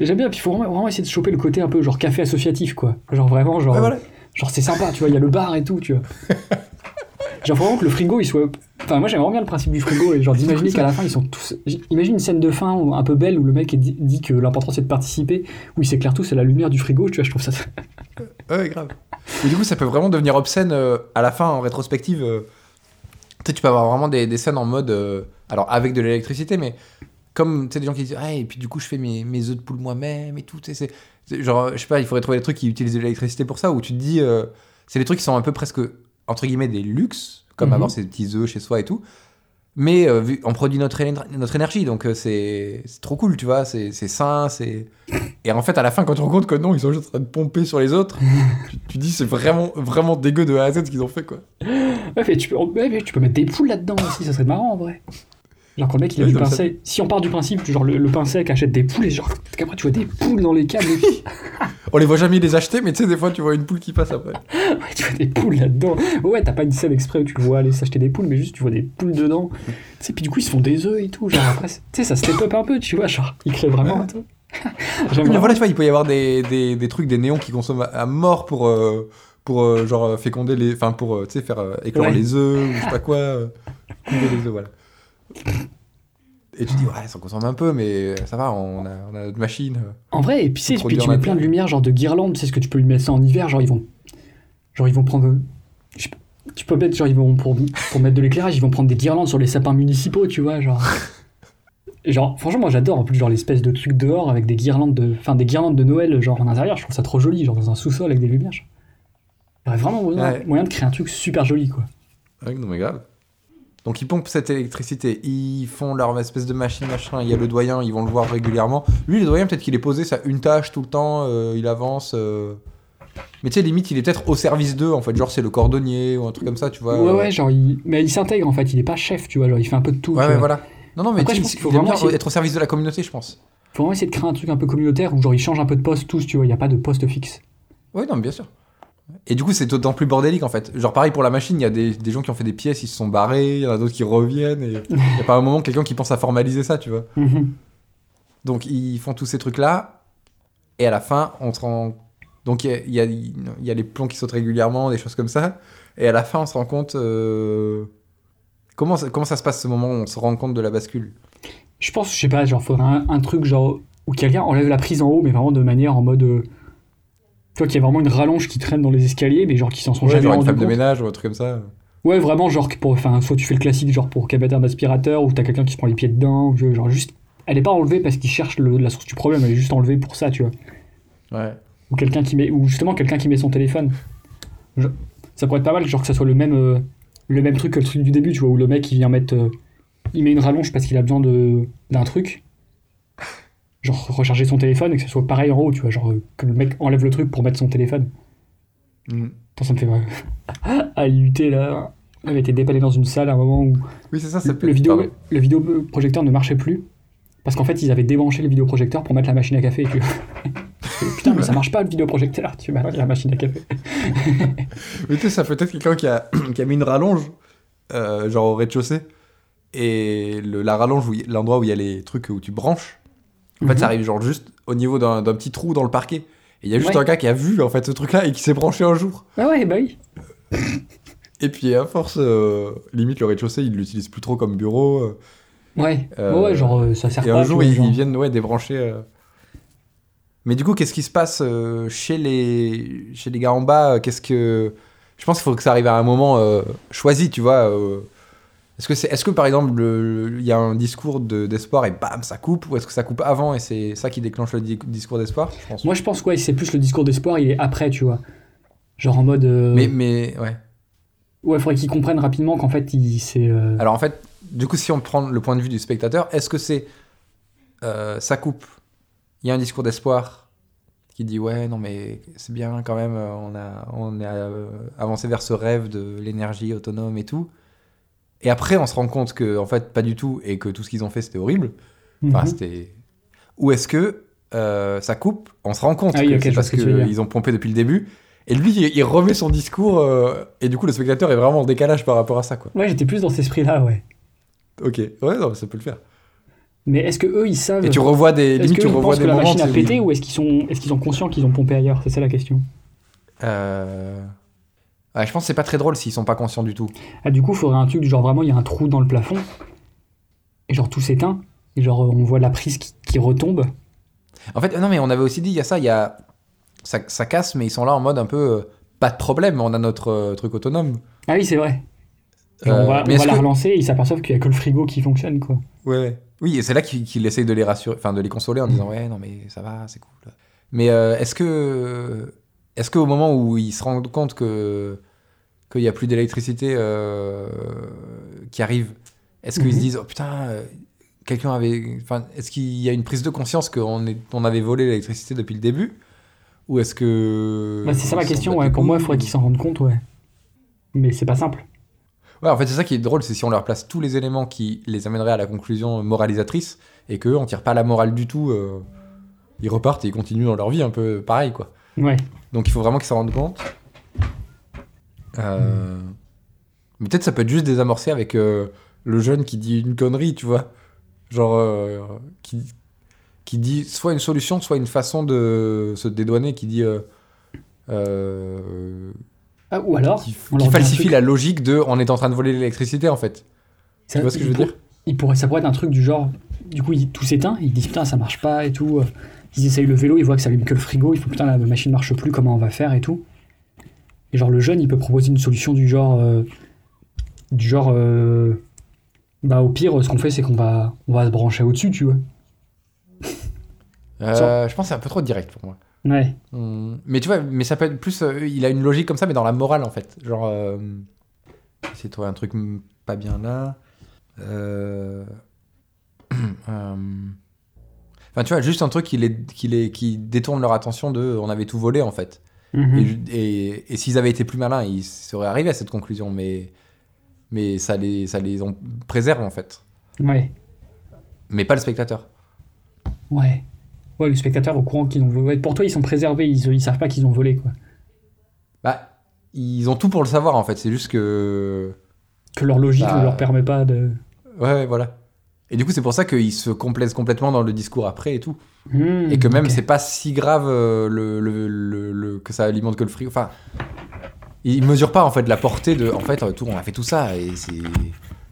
J'aime bien, puis il faut vraiment, vraiment essayer de choper le côté un peu genre café associatif, quoi. Genre vraiment, genre, Ouais, voilà. genre c'est sympa, tu vois, il y a le bar et tout, tu vois. genre vraiment que le frigo il soit. Enfin, moi j'aime vraiment bien le principe du frigo et genre d'imaginer qu'à la fin ils sont tous. Imagine une scène de fin un peu belle où le mec dit, que l'important c'est de participer, où ils s'éclairent tous à la lumière du frigo, tu vois, je trouve ça. Ouais, grave. Et du coup, ça peut vraiment devenir obscène euh, à la fin, en rétrospective. euh. Tu sais, tu peux avoir vraiment des, des scènes en mode. euh, alors, avec de l'électricité, mais comme tu sais, des gens qui disent Ah, et puis du coup, je fais mes, mes œufs de poule moi-même et tout. tu sais, genre, je sais pas, il faudrait trouver des trucs qui utilisent de l'électricité pour ça, où tu te dis. euh, c'est des trucs qui sont un peu presque, entre guillemets, des luxes, comme Mhm. avoir ses petits œufs chez soi et tout. Mais euh, vu, on produit notre, notre énergie, donc euh, c'est, trop cool, tu vois. C'est, c'est sain, c'est. Et en fait, à la fin, quand tu te rends compte que non, ils sont juste en train de pomper sur les autres, tu, tu dis c'est vraiment, vraiment dégueu de A à Z ce qu'ils ont fait, quoi. Ouais, mais tu peux, ouais, mais tu peux mettre des poules là-dedans aussi, ça serait marrant en vrai. Genre quand le mec il a Oui, du pain ça- sec, si on part du principe, genre le, le pain sec achète des poules et genre qu'après tu vois des poules dans les câbles, On les voit jamais les acheter, mais tu sais, des fois, tu vois une poule qui passe après. ouais, tu vois des poules là-dedans. Ouais, t'as pas une scène exprès où tu le vois aller s'acheter des poules, mais juste tu vois des poules dedans. Tu sais, puis du coup ils se font des œufs et tout, genre après, tu sais, ça step up un peu, tu vois, genre ils créent vraiment truc. J'aime Mais voilà, tu vois, il peut y avoir des, des, des trucs, des néons qui consomment à- mort pour, euh, pour euh, genre, féconder les. Enfin, pour, euh, tu sais, faire euh, éclore Ouais. les œufs, ou je sais pas quoi. les œufs, voilà. Et tu dis, ouais, ça consomme un peu, mais ça va, on a, on a notre machine. En vrai, et puis, tu mets plein de lumière, genre de guirlandes, tu sais ce que tu peux lui mettre ça en hiver, genre ils vont. Genre ils vont prendre. je Tu peux mettre, genre ils vont. Pour, pour mettre de l'éclairage, ils vont prendre des guirlandes sur les sapins municipaux, tu vois, genre. Genre, franchement, moi j'adore en plus, genre l'espèce de truc dehors avec des guirlandes de. Enfin, des guirlandes de Noël, genre en intérieur, je trouve ça trop joli, genre dans un sous-sol avec des lumières. aurait vraiment moyen, Ouais. moyen de créer un truc super joli, quoi. Ouais, non, mais grave. Donc, ils pompent cette électricité, ils font leur espèce de machine, machin. Il y a le doyen, ils vont le voir régulièrement. Lui, le doyen, peut-être qu'il est posé, ça une tâche tout le temps, euh, il avance. euh. Mais tu sais, limite, il est peut-être au service d'eux, en fait. Genre, c'est le cordonnier ou un truc comme ça, tu vois. Ouais, ouais, genre, il... mais il s'intègre en fait, il est pas chef, tu vois, genre il fait un peu de tout. Ouais, vois. voilà. Non, non, mais Après, tu je pense qu'il faut il aime vraiment essayer- être au service de la communauté, je pense. Faut vraiment essayer de créer un truc un peu communautaire où genre ils changent un peu de poste tous, tu vois, il y a pas de poste fixe. Oui, non, mais bien sûr. Et du coup, c'est d'autant plus bordélique en fait. Genre, pareil pour la machine, il y a des, des gens qui ont fait des pièces, ils se sont barrés, il y en a d'autres qui reviennent, et il n'y a pas un moment quelqu'un qui pense à formaliser ça, tu vois. Mhm. Donc, ils font tous ces trucs-là, et à la fin, on se rend. Donc, il y y, y a les plombs qui sautent régulièrement, des choses comme ça, et à la fin, on se rend compte. euh, Comment, ça- comment ça se passe ce moment où on se rend compte de la bascule? Je pense, je sais pas, genre faudrait un, un truc genre où quelqu'un enlève la prise en haut, mais vraiment de manière en mode. euh, tu vois qu'il y a vraiment une rallonge qui traîne dans les escaliers, mais genre qui s'en sont Ouais, jamais genre une femme de ménage ou un truc comme ça. Ouais, vraiment, genre pour. Enfin, soit tu fais le classique, genre pour mette un aspirateur, ou t'as quelqu'un qui se prend les pieds dedans, ou genre juste. Elle est pas enlevée parce qu'il cherche le- la source du problème, elle est juste enlevée pour ça, tu vois. Ouais. Ou quelqu'un qui met. Ou justement quelqu'un qui met son téléphone. Je- Ça pourrait être pas mal, genre que ça soit le même. euh, le même truc que le truc du début, tu vois, où le mec il vient mettre. euh, il met une rallonge parce qu'il a besoin de d'un truc. Genre recharger son téléphone et que ce soit pareil en haut, tu vois, genre euh, que le mec enlève le truc pour mettre son téléphone. Mm. Attends, ça me fait. à lutter là. Il avait été dépanné dans une salle à un moment où Oui, ça, ça le, peut le vidéo, Pardon. le vidéoprojecteur ne marchait plus. Parce qu'en fait, ils avaient débranché le vidéoprojecteur pour mettre la machine à café. Tu vois. Putain, mais ça marche pas le vidéoprojecteur. Tu a la machine à café. Mais tu sais, ça peut être quelqu'un qui a, qui a mis une rallonge, euh, genre au rez-de-chaussée, et le, la rallonge, l'endroit où il y a les trucs où tu branches, en fait, Mhm. ça arrive genre juste au niveau d'un d'un petit trou dans le parquet. Et il y a juste Ouais. un gars qui a vu en fait ce truc-là et qui s'est branché un jour. Ah ouais, bah oui. Et puis à force, euh, limite le rez-de-chaussée, il l'utilise plus trop comme bureau. euh, Ouais, Euh, ouais, genre ça sert et pas. un tu jour, ils, ils viennent ouais, débrancher. Mais du coup, qu'est-ce qui se passe chez, les, chez les gars en bas? Qu'est-ce que. Je pense qu'il faut que ça arrive à un moment choisi, tu vois. Est-ce que, c'est, est-ce que par exemple, le- le- il y a un discours de- d'espoir et bam, ça coupe Ou est-ce que ça coupe avant et c'est ça qui déclenche le di- discours d'espoir. Moi, je pense que c'est plus le discours d'espoir, il est après, tu vois. Genre en mode. euh, Mais, mais ouais. Ouais, faudrait qu'ils comprennent rapidement qu'en fait, il, c'est. euh, Alors en fait, du coup, si on prend le point de vue du spectateur, est-ce que c'est euh, ça coupe? Il y a un discours d'espoir qui dit ouais, non mais c'est bien quand même, on a on euh, avancé vers ce rêve de l'énergie autonome et tout. Et après, on se rend compte que en fait pas du tout et que tout ce qu'ils ont fait c'était horrible. Enfin, mhm. c'était. Ou est-ce que euh, ça coupe? On se rend compte Ah que c'est parce que qu'ils ont pompé depuis le début. Et lui, il, remet son discours euh, et du coup, le spectateur est vraiment en décalage par rapport à ça, quoi. Ouais, j'étais plus dans cet esprit-là, ouais. Ok, ouais, non, ça peut le faire. Mais est-ce que eux, ils savent. Et tu revois des, limite, tu revois des que la moments. machine a pété ou est-ce qu'ils sont, est-ce qu'ils sont conscients qu'ils ont pompé ailleurs? C'est ça la question. Euh, ouais, je pense que c'est pas très drôle s'ils sont pas conscients du tout. Ah, du coup, il faudrait un truc du genre vraiment, il y a un trou dans le plafond et genre tout s'éteint et genre on voit la prise qui, qui retombe. En fait, non, mais on avait aussi dit, il y a ça, il y a. Ça, ça casse, mais ils sont là en mode un peu. euh, pas de problème, on a notre euh, truc autonome. Ah oui, c'est vrai. Genre, on Euh, va, on va la que- relancer et ils s'aperçoivent qu'il y a que le frigo qui fonctionne, quoi. Ouais. Oui, et c'est là qu'il qu'il essaye de les rassurer, enfin de les consoler en disant ouais, non mais ça va, c'est cool. Mais euh, est-ce que, est-ce qu'au moment où ils se rendent compte que qu'il y a plus d'électricité euh, qui arrive, est-ce qu'ils Mhm. se disent oh putain, euh, quelqu'un avait, enfin, est-ce qu'il y a une prise de conscience qu'on on avait volé l'électricité depuis le début, ou est-ce que Bah, c'est ça ma question, ouais. Pour moi, il faudrait qu'ils s'en rendent compte, ouais. Mais c'est pas simple. Ouais, en fait, c'est ça qui est drôle, c'est si on leur place tous les éléments qui les amèneraient à la conclusion moralisatrice et qu'eux, on tire pas la morale du tout, euh, ils repartent et ils continuent dans leur vie un peu pareil, quoi. Ouais. Donc il faut vraiment qu'ils s'en rendent compte. Euh, Mais peut-être ça peut être juste désamorcé avec euh, le jeune qui dit une connerie, tu vois. Genre, euh, qui, qui dit soit une solution, soit une façon de se dédouaner, qui dit. Ah, ou alors, qui, dit falsifie la logique de on est en train de voler l'électricité en fait. ça- Tu vois ce que je il veux pour- dire? il pourrait, ça pourrait être un truc du genre, du coup, il- tout s'éteint, ils disent putain, ça marche pas et tout. Ils essayent le vélo, ils voient que ça allume que le frigo, il faut putain, la machine marche plus, comment on va faire et tout. Et genre, le jeune, il peut proposer une solution du genre, euh, du genre, euh, bah au pire, ce qu'on fait, c'est qu'on va, on va se brancher au-dessus, tu vois. Euh, je pense que c'est un peu trop direct pour moi. Ouais. Hum, Mais tu vois, mais ça peut être plus. euh, il a une logique comme ça, mais dans la morale en fait. Genre. Euh, de trouver un truc pas bien là. Euh, Enfin, tu vois, juste un truc qui, les, qui, les, qui détourne leur attention de on avait tout volé en fait. Mhm. Et, ju- et, et s'ils avaient été plus malins, ils seraient arrivés à cette conclusion, mais, mais ça, les, ça les en préserve en fait. Ouais. Mais pas le spectateur. Ouais. Ouais, le spectateur au courant qu'ils ont volé. Pour toi, ils sont préservés, ils, ils savent pas qu'ils ont volé, quoi. Bah, ils ont tout pour le savoir en fait, c'est juste que. Que leur logique Bah, ne leur permet pas de. Ouais, ouais, voilà. Et du coup, c'est pour ça qu'ils se complaisent complètement dans le discours après et tout. Hmm, et que même, c'est pas si grave euh, le, le, le- le- que ça alimente que le frigo. Enfin, ils mesurent pas en fait la portée de. En fait, tout, on a fait tout ça et c'est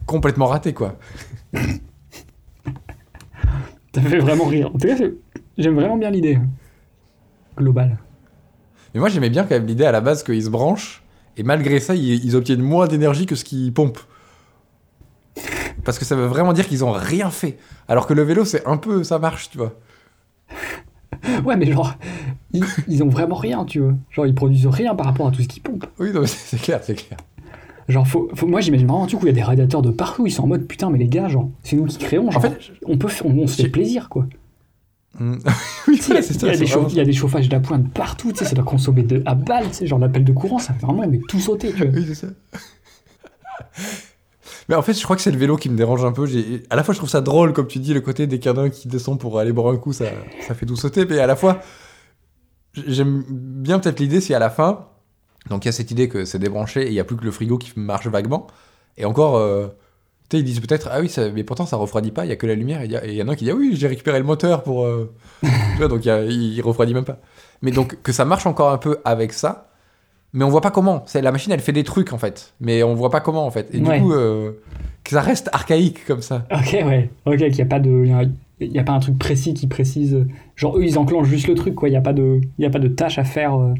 complètement raté quoi. Ça fait vraiment rire. En tout cas, j'aime vraiment bien l'idée. Globale. Mais moi, j'aimais bien quand même l'idée à la base qu'ils se branchent et malgré ça, ils, ils obtiennent moins d'énergie que ce qu'ils pompent. Parce que ça veut vraiment dire qu'ils ont rien fait. Alors que le vélo, c'est un peu. Ça marche, tu vois. Ouais, mais genre, ils, ils ont vraiment rien, tu vois. Genre, ils produisent rien par rapport à tout ce qu'ils pompent. Oui, non, mais c'est clair, c'est clair. Genre, faut, faut- moi, j'imagine vraiment un truc où il y a des radiateurs de partout. Ils sont en mode, putain, mais les gars, genre, c'est nous qui créons. Genre, En fait, on, peut, on, on se fait plaisir, quoi. Hmm. oui, Il c'est y, ça. a c'est des vraiment chauffe- il y a des chauffages d'appoint de partout, tu sais, ça doit consommer de, à balle, tu sais, genre l'appel de courant, ça fait vraiment mais tout sauter, tu vois. Oui, c'est ça. Mais en fait, je crois que c'est le vélo qui me dérange un peu. À la fois, je trouve ça drôle, comme tu dis, le côté des canins qui descend pour aller boire un coup, ça, ça fait tout sauter. Mais à la fois, j'aime bien peut-être l'idée si à la fin, donc il y a cette idée que c'est débranché et il n'y a plus que le frigo qui marche vaguement. Et encore, euh, ils disent peut-être, ah oui, ça- mais pourtant ça refroidit pas, il y a que la lumière. Et il y, en a un qui dit, ah oui, j'ai récupéré le moteur pour. euh, tu vois, donc il refroidit même pas. Mais donc que ça marche encore un peu avec ça, mais on voit pas comment. C'est la machine, elle fait des trucs en fait, mais on voit pas comment en fait. Et Ouais. du coup, euh, que ça reste archaïque comme ça. Ok, ouais, ok, qu'il n'y a pas de. Il y y a pas un truc précis qui précise. Genre, eux, ils enclenchent juste le truc, quoi. Il n'y a, pas de- il a pas de tâche à faire. euh.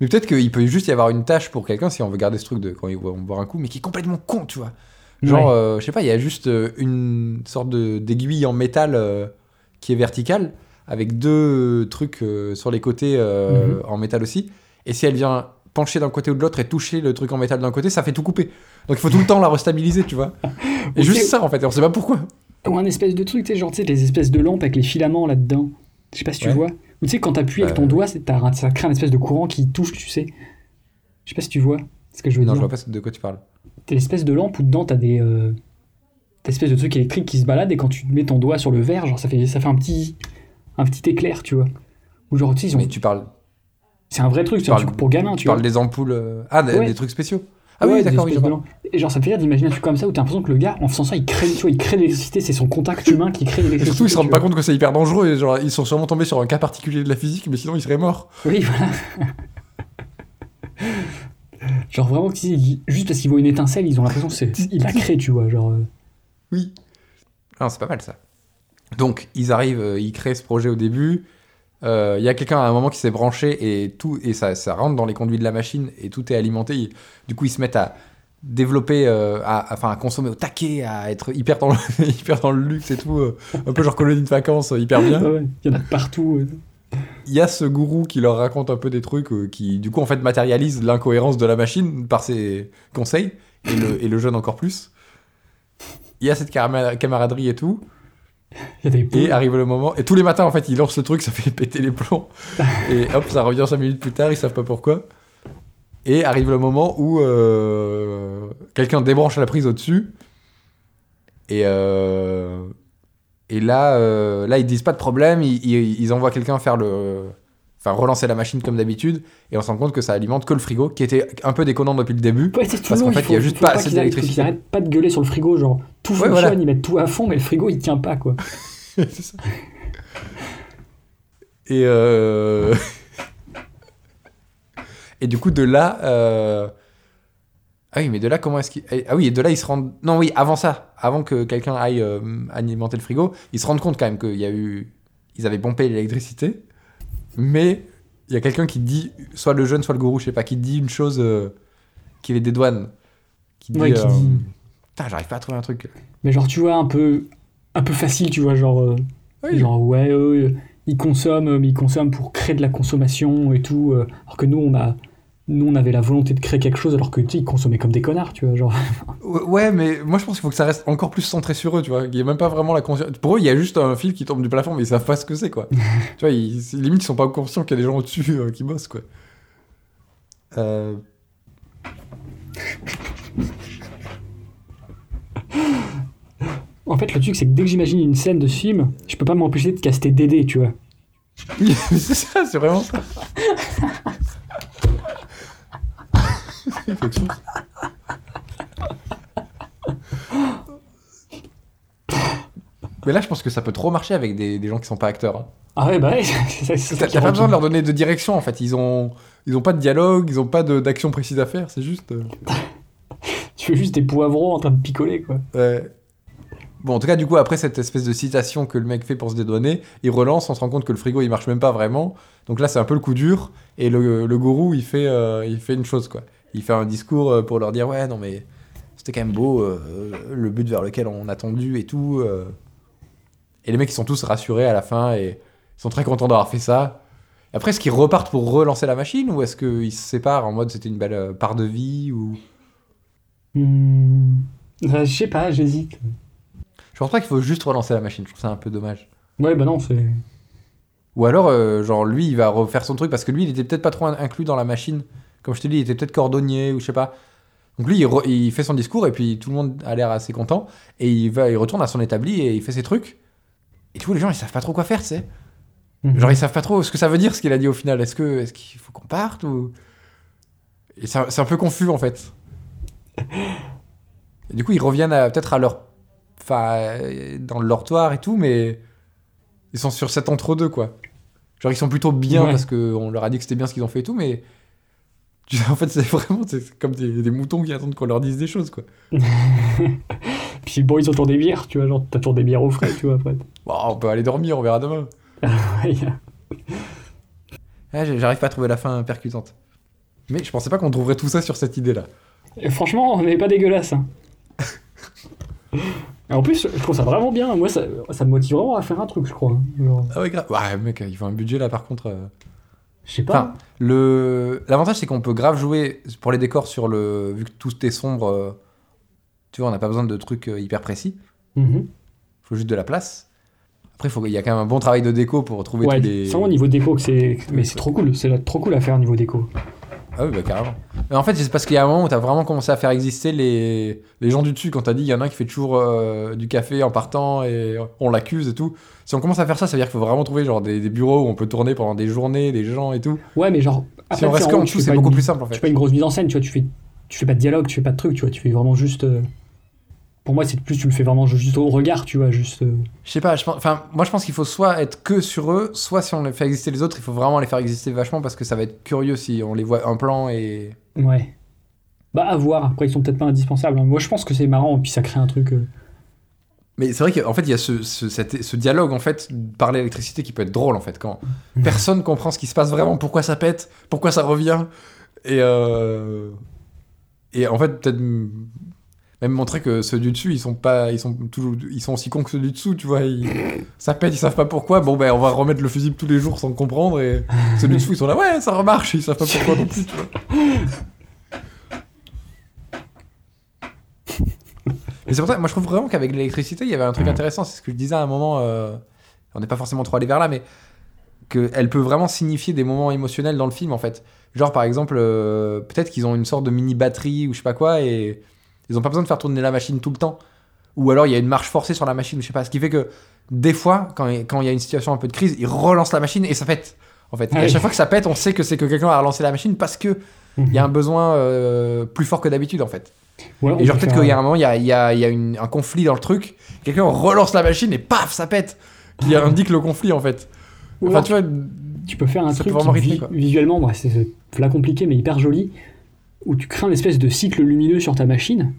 Mais peut-être qu'il peut juste y avoir une tâche pour quelqu'un si on veut garder ce truc de quand ils vont boire un coup, mais qui est complètement con, tu vois. Genre, Ouais. euh, je sais pas, il y a juste euh, une sorte d'aiguille en métal qui est verticale, avec deux trucs sur les côtés Mhm. en métal aussi. Et si elle vient pencher d'un côté ou de l'autre et toucher le truc en métal d'un côté, ça fait tout couper. Donc il faut tout le temps la restabiliser, tu vois. Et juste ça, en fait, et on sait pas pourquoi. Ou un espèce de truc, tu sais, genre, tu sais, les espèces de lampes avec les filaments là-dedans. Je sais pas si tu Ouais. vois. Ou tu sais, quand t'appuies avec ton Euh. doigt, ça crée un espèce de courant qui touche, tu sais. Je sais pas si tu vois ce que je veux Non, je dire. vois pas de quoi tu parles. T'as l'espèce de lampe où dedans t'as des. Euh, t'as l'espèce de truc électrique qui se balade et quand tu mets ton doigt sur le verre, genre ça fait, ça fait un petit. un petit éclair, tu vois. Ou genre, tu sais, ils ont- Mais tu parles, c'est un vrai truc, c'est un truc pour gamin, tu tu vois. parles des ampoules. euh, Ah, des, Ouais. des trucs spéciaux. Ah Ouais, oui, d'accord, oui. Et genre, ça me fait rire d'imaginer un truc comme ça où t'as l'impression que le gars, en faisant ça, il crée, tu vois, il crée l'électricité, c'est son contact humain qui crée l'électricité. surtout, ils se rendent pas vois. compte que c'est hyper dangereux. Et genre, ils sont sûrement tombés sur un cas particulier de la physique, mais sinon, ils seraient morts. Oui, voilà. genre vraiment, juste parce qu'ils voient une étincelle, ils ont l'impression que c'est. Il la crée, tu vois. Genre. euh, Oui. Non, c'est pas mal ça. Donc, ils arrivent, euh, ils créent ce projet au début. Euh, Il y a quelqu'un à un moment qui s'est branché et tout et ça, ça rentre dans les conduits de la machine et tout est alimenté. Ils- du coup, ils se mettent à développer, euh, à, enfin, à consommer au taquet, à être hyper dans le, hyper dans le luxe et tout, euh, un peu genre colonie de vacances, euh, hyper bien. ouais, Il y en a partout. Il y a ce gourou qui leur raconte un peu des trucs qui, du coup, en fait, matérialise l'incohérence de la machine par ses conseils et le, et le jeune encore plus. Il y a cette camara- camaraderie et tout. Et arrive le moment, et tous les matins en fait, ils lancent le truc, ça fait péter les plombs. et hop, ça revient 5 minutes plus tard, ils savent pas pourquoi. Et arrive le moment où euh, quelqu'un débranche la prise au-dessus. Et, euh, et là, euh, là, ils disent pas de problème, ils, ils- ils envoient quelqu'un faire le. Enfin, relancer la machine comme d'habitude, et on se rend compte que ça alimente que le frigo, qui était un peu déconnant depuis le début. Ouais, Parce qu'en fait, il y a juste pas assez d'électricité. arrêtent pas de gueuler sur le frigo, genre tout Ouais, fonctionne, voilà. ils mettent tout à fond, mais le frigo il tient pas quoi. C'est ça. Et, euh, et du coup, de là. euh, Ah oui, mais de là, comment est-ce qu'ils. Ah oui, et de là, ils se rendent. Non, oui, avant ça, avant que quelqu'un aille euh, alimenter le frigo, ils se rendent compte quand même qu'il y a eu. Ils avaient pompé l'électricité, mais il y a quelqu'un qui dit, soit le jeune, soit le gourou, je sais pas, qui dit une chose euh, qui les dédouane. Qui dit. Ouais, qui euh, dit- Putain, j'arrive pas à trouver un truc. Mais genre tu vois un peu un peu facile, tu vois genre euh, Oui. genre ouais ils consomment mais ils consomment pour créer de la consommation et tout alors que nous on a nous on avait la volonté de créer quelque chose alors que ils consommaient comme des connards, tu vois genre. Ouais, mais moi je pense qu'il faut que ça reste encore plus centré sur eux, tu vois. Il n'y a même pas vraiment la conscience. Pour eux, il y a juste un fil qui tombe du plafond, mais ils savent pas ce que c'est, quoi. tu vois, ils, limite, ils sont pas conscients qu'il y a des gens au-dessus euh, qui bossent, quoi. Euh, En fait le truc c'est que dès que j'imagine une scène de ce film, je peux pas m'empêcher de caster Dédé, tu vois. C'est ça, c'est vraiment ça. Mais là, je pense que ça peut trop marcher avec des, des gens qui sont pas acteurs. hein. Ah ouais bah ouais, c'est ça, T'as pas besoin de leur donner de direction en fait. Ils ont, ils ont pas de dialogue, ils ont pas de- d'action précise à faire. C'est juste. euh, Tu fais juste des poivrons en train de picoler quoi. ouais. Bon, en tout cas, du coup, après cette espèce de citation que le mec fait pour se dédouaner, il relance, on se rend compte que le frigo il marche même pas vraiment. Donc là, c'est un peu le coup dur. Et le, le gourou, il fait, euh, il fait une chose quoi. Il fait un discours euh, pour leur dire ouais, non mais c'était quand même beau, euh, le but vers lequel on a tendu et tout. euh. Et les mecs, ils sont tous rassurés à la fin et ils sont très contents d'avoir fait ça. Après, est-ce qu'ils repartent pour relancer la machine ou est-ce qu'ils se séparent en mode c'était une belle part de vie ou? Hmm, euh, je sais pas, j'hésite. Je pense pas qu'il faut juste relancer la machine. Je trouve ça un peu dommage. Ouais bah non c'est. Ou alors, genre lui, il va refaire son truc parce que lui, il était peut-être pas trop in- inclus dans la machine. Comme je te dis, il était peut-être cordonnier ou je sais pas. Donc lui, il, re- il fait son discours et puis tout le monde a l'air assez content et il va, il retourne à son établi et il fait ses trucs. Et coup, les gens, ils savent pas trop quoi faire, tu sais. Mhm. Genre, ils savent pas trop ce que ça veut dire ce qu'il a dit au final. Est-ce que, est-ce qu'il faut qu'on parte ou? Et c'est un, peu confus en fait. Et du coup, ils reviennent peut-être à leur, enfin, dans le dortoir et tout, mais ils sont sur cet entre-deux quoi. Genre, ils sont plutôt bien Ouais. parce qu'on leur a dit que c'était bien ce qu'ils ont fait et tout, mais en fait, c'est vraiment comme des, des moutons qui attendent qu'on leur dise des choses quoi. Puis bon ils ont toujours des bières, tu vois genre t'as toujours des bières au frais, tu vois après. Bon, on peut aller dormir, on verra demain. Ah, J'arrive pas à trouver la fin percutante. Mais je pensais pas qu'on trouverait tout ça sur cette idée-là. Franchement, on n'est pas dégueulasse. Hein. En plus, je trouve ça vraiment bien. Moi, ça, ça me motive vraiment à faire un truc, je crois. Genre, Ah ouais, grave. Ouais, mec, il faut un budget là par contre. euh. Je sais pas. Enfin, le l'avantage c'est qu'on peut grave jouer pour les décors sur le vu que tout est sombre. euh, Tu vois, on n'a pas besoin de trucs euh, hyper précis. Mhm. faut juste de la place. Après, faut- il y a quand même un bon travail de déco pour trouver Ouais, tous les. c'est vraiment au niveau déco que c'est. Mais c'est trop cool. C'est trop cool à faire au niveau déco. Ah oui, bah carrément. Mais en fait, c'est parce qu'il y a un moment où t'as vraiment commencé à faire exister les, les gens du dessus. Quand t'as dit, il y en a un qui fait toujours euh, du café en partant et on l'accuse et tout. Si on commence à faire ça, ça veut dire qu'il faut vraiment trouver genre des, des bureaux où on peut tourner pendant des journées, des gens et tout. Ouais, mais genre. si on reste que en dessous, c'est beaucoup une- plus simple en Tu fais fait. pas une grosse mise en scène, tu vois. Tu fais, tu fais pas de dialogue, tu fais pas de trucs, tu vois. Tu fais vraiment juste. euh, Pour moi, c'est plus tu le fais vraiment juste au regard, tu vois. Juste. euh, Je sais pas, je pense, enfin, moi je pense qu'il faut soit être que sur eux, soit si on les fait exister les autres, il faut vraiment les faire exister vachement parce que ça va être curieux si on les voit un plan et. Ouais. Bah, à voir. Après, ils sont peut-être pas indispensables. hein. Moi, je pense que c'est marrant, puis ça crée un truc. euh, Mais c'est vrai qu'en fait, il y a ce, ce, cette- ce dialogue en fait par l'électricité qui peut être drôle en fait quand personne comprend ce qui se passe vraiment, pourquoi ça pète, pourquoi ça revient et euh, et en fait peut-être même montrer que ceux du dessus ils sont pas ils sont toujours ils sont aussi cons que ceux du dessous tu vois ils, ça pète ils savent pas pourquoi bon ben on va remettre le fusible tous les jours sans comprendre et ceux du dessous ils sont là ouais ça remarche ils savent pas pourquoi non plus tu vois Mais c'est pour ça, moi je trouve vraiment qu'avec l'électricité, il y avait un truc intéressant. C'est ce que je disais à un moment. euh, on n'est pas forcément trop allé vers là, mais qu'elle peut vraiment signifier des moments émotionnels dans le film en fait. Genre par exemple, euh, peut-être qu'ils ont une sorte de mini batterie ou je sais pas quoi et ils ont pas besoin de faire tourner la machine tout le temps. Ou alors il y a une marche forcée sur la machine, je sais pas. Ce qui fait que des fois, quand il quand y a une situation un peu de crise, ils relancent la machine et ça pète. En fait. Et à chaque fois que ça pète, on sait que c'est que quelqu'un a relancé la machine parce que il y a un besoin euh, plus fort que d'habitude en fait. Ouais, Et genre peut peut-être faire- qu'il y a un moment, il y a, il y a- il y a une- un conflit dans le truc, quelqu'un relance la machine et paf, ça pète, qui indique le conflit en fait. Enfin tu vois, tu peux faire un ça truc qui, rythmer, visuellement, c'est là compliqué mais hyper joli, où tu crées un espèce de cycle lumineux sur ta machine,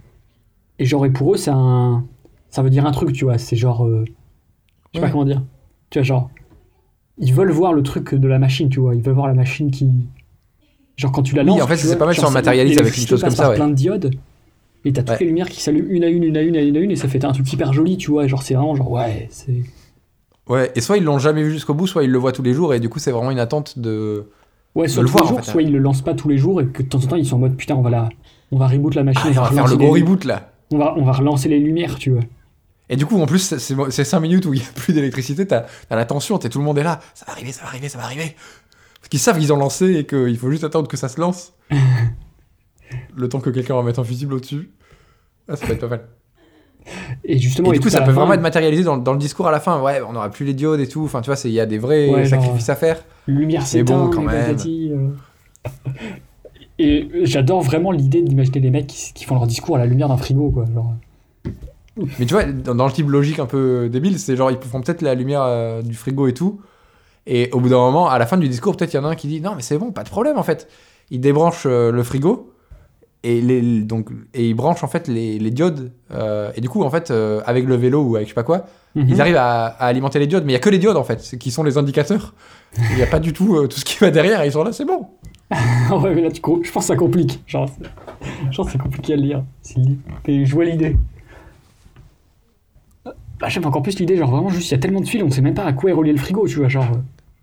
et genre et pour eux c'est un, ça veut dire un truc, tu vois, c'est genre, euh, je sais Ouais. pas comment dire, tu vois genre, ils veulent voir le truc de la machine, tu vois, ils veulent voir la machine qui, genre quand tu la Oui, lances, en fait, c'est pas mal si on matérialise avec une chose comme ça, ouais. plein de diodes. Et t'as toutes Ouais. les lumières qui s'allument une à une, une à une, à une à une, et ça fait un truc hyper joli, tu vois. et Genre, c'est vraiment genre, ouais, c'est. ouais. Et soit ils l'ont jamais vu jusqu'au bout, soit ils le voient tous les jours et du coup c'est vraiment une attente de. Ouais, soit le tous voir, les en jours, fait, soit ils le lancent pas tous les jours et que de temps en temps ils sont en mode putain, on va la, on va reboot la machine, Ah, on, on va va faire le gros reboot là. on va, on va relancer les lumières, tu vois. Et du coup en plus c'est- c'est c'est 5 minutes où il y a plus d'électricité, t'as as la tension, tout le monde est là, ça va arriver, ça va arriver, ça va arriver. Parce qu'ils savent qu'ils ont lancé et qu'il faut juste attendre que ça se lance. le temps que quelqu'un remette un fusible au-dessus. Ah, ça va être pas mal. Et justement, Et du coup, ça peut fin, vraiment être matérialisé dans, dans le discours à la fin. Ouais, on n'aura plus les diodes et tout. Enfin, tu vois, c'est- il y a des vrais Ouais, genre, sacrifices à faire. lumière C'est s'éteint, bon, quand mais même. euh. Et j'adore vraiment l'idée d'imaginer les mecs qui, qui font leur discours à la lumière d'un frigo, quoi. Genre. Mais tu vois, dans, dans le type logique un peu débile, c'est genre, ils font peut-être la lumière euh, du frigo et tout. Et au bout d'un moment, à la fin du discours, peut-être il y en a un qui dit Non, mais c'est bon, pas de problème en fait. Il débranche euh, le frigo. Et, les, donc, et il branche en fait les, les diodes. euh, et du coup, en fait, euh, avec le vélo ou avec je sais pas quoi, Mhm. ils arrivent à, à alimenter les diodes. Mais il y a que les diodes en fait, qui sont les indicateurs. Il n'y a pas du tout euh, tout ce qui va derrière. Et ils sont là, c'est bon. ouais, mais là, tu je pense que ça complique. Genre, genre c'est compliqué à lire. Li- Et je vois l'idée. Bah, j'aime encore plus l'idée, genre vraiment juste, il y a tellement de fils, on sait même pas à quoi est relié le frigo, tu vois, genre,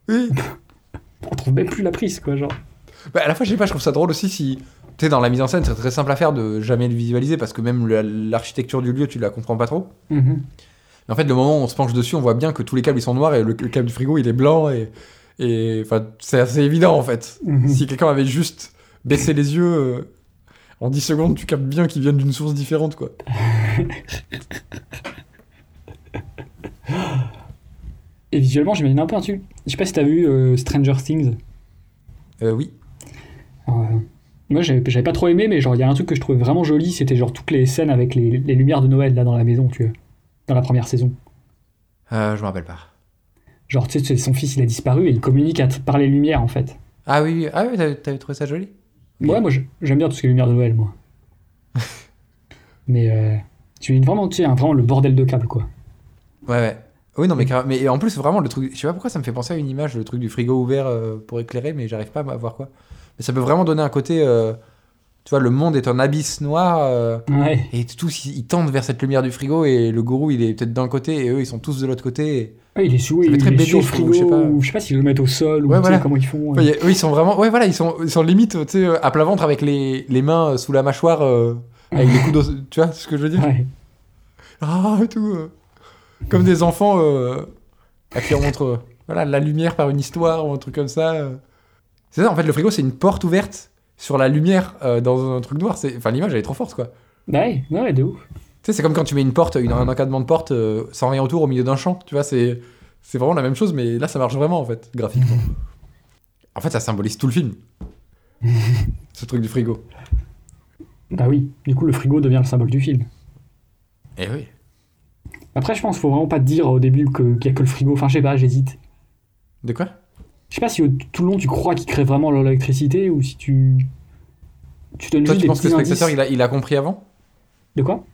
Oui. on trouve même plus la prise, quoi, genre. Bah, à la fois, je sais pas, je trouve ça drôle aussi si. Tu sais, dans la mise en scène, c'est très simple à faire de jamais le visualiser parce que même la- l'architecture du lieu, tu la comprends pas trop. Mhm. Mais en fait, le moment où on se penche dessus, on voit bien que tous les câbles ils sont noirs et le, le câble du frigo il est blanc et. et enfin, c'est assez évident en fait. Mhm. Si quelqu'un avait juste baissé les yeux, euh, en 10 secondes, tu captes bien qu'ils viennent d'une source différente quoi. Et visuellement, j'imagine un peu un truc. Je sais pas si t'as vu euh, Stranger Things. Euh, oui. Euh, moi, j'avais pas trop aimé, mais genre, il y a un truc que je trouvais vraiment joli, c'était genre toutes les scènes avec les, les lumières de Noël, là, dans la maison, tu vois. Dans la première saison. Euh, je me rappelle pas. Genre, tu sais, son fils, il a disparu et il communique à par les lumières, en fait. Ah oui, ah oui, t'avais trouvé ça joli? Ouais, moi, j'aime bien tout ce qui est lumière de Noël, moi. mais, euh, tu imagines vraiment, tu sais, vraiment le bordel de câbles, quoi. Ouais, ouais. Oui, non, mais, carrément- mais en plus, vraiment, le truc. Je sais pas pourquoi ça me fait penser à une image, le truc du frigo ouvert euh, pour éclairer, mais j'arrive pas à voir quoi. Mais ça peut vraiment donner un côté. euh, Tu vois, le monde est un abysse noir. euh, Ouais. et tous, ils, ils tendent vers cette lumière du frigo. Et le gourou, il est peut-être d'un côté. Et eux, ils sont tous de l'autre côté. Ouais, il est sous, il très est BD, sur le je trouve, frigo, je sais pas. ou je sais pas s'ils le mettent au sol, ou Ouais, voilà. comment ils font. Ouais, eux, ils sont vraiment. Ouais, voilà, ils sont, ils sont limite, tu sais, à plat ventre avec les, les mains sous la mâchoire. avec les coups d'os. Tu vois ce que je veux dire? Ouais. Ah, et tout. Comme des enfants euh, à qui on montre euh, voilà, la lumière par une histoire ou un truc comme ça. euh. C'est ça, en fait, le frigo, c'est une porte ouverte sur la lumière euh, dans un truc noir. C'est- Enfin, l'image, elle est trop forte, quoi. Bah ouais, ouais, de ouf. Tu sais, c'est comme quand tu mets une porte, une- un encadrement de porte euh, sans rien autour au milieu d'un champ. Tu vois, c'est c'est vraiment la même chose, mais là, ça marche vraiment, en fait, graphiquement. En fait, ça symbolise tout le film. Ce truc du frigo. Bah oui, du coup, le frigo devient le symbole du film. Eh oui. Après, je pense qu'il faut vraiment pas te dire au début qu'il y a que le frigo. Enfin, je sais pas, j'hésite. De quoi? Je sais pas si tout le long tu crois qu'il crée vraiment l'électricité ou si tu. Tu donnes Toi, juste tu des penses que le spectateur, il a, il a compris avant? De quoi?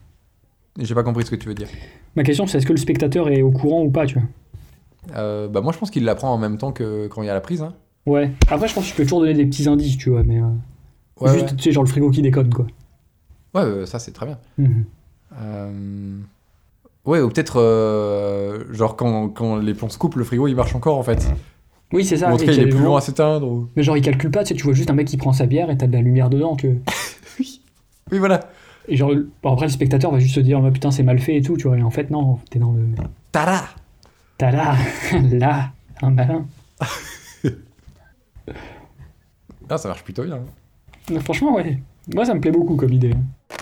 J'ai pas compris ce que tu veux dire. Ma question, c'est est-ce que le spectateur est au courant ou pas, tu vois? Euh, bah, moi, je pense qu'il l'apprend en même temps que quand il y a la prise. Hein. Ouais. Après, je pense que tu peux toujours donner des petits indices, tu vois, mais. euh, Ouais, juste, tu sais, genre le frigo qui déconne, quoi. ouais. Euh, ça, c'est très bien. Mhm. Euh, Ouais, ou peut-être, euh, genre, quand, quand les plombs se coupent, le frigo, il marche encore, en fait. Oui, c'est ça. ou en tout et cas, qu'il il est plus long à s'éteindre. Ou... Mais genre, il calcule pas, tu sais, tu vois juste un mec qui prend sa bière et t'as de la lumière dedans, tu vois. Oui, voilà. Et genre, bon, après, le spectateur va juste se dire, oh, putain, c'est mal fait et tout, tu vois. Et en fait, non, t'es dans le. Tada T'as là, un malin. Ah, ça marche plutôt bien. Franchement, ouais. Moi, ça me plaît beaucoup comme idée. hein.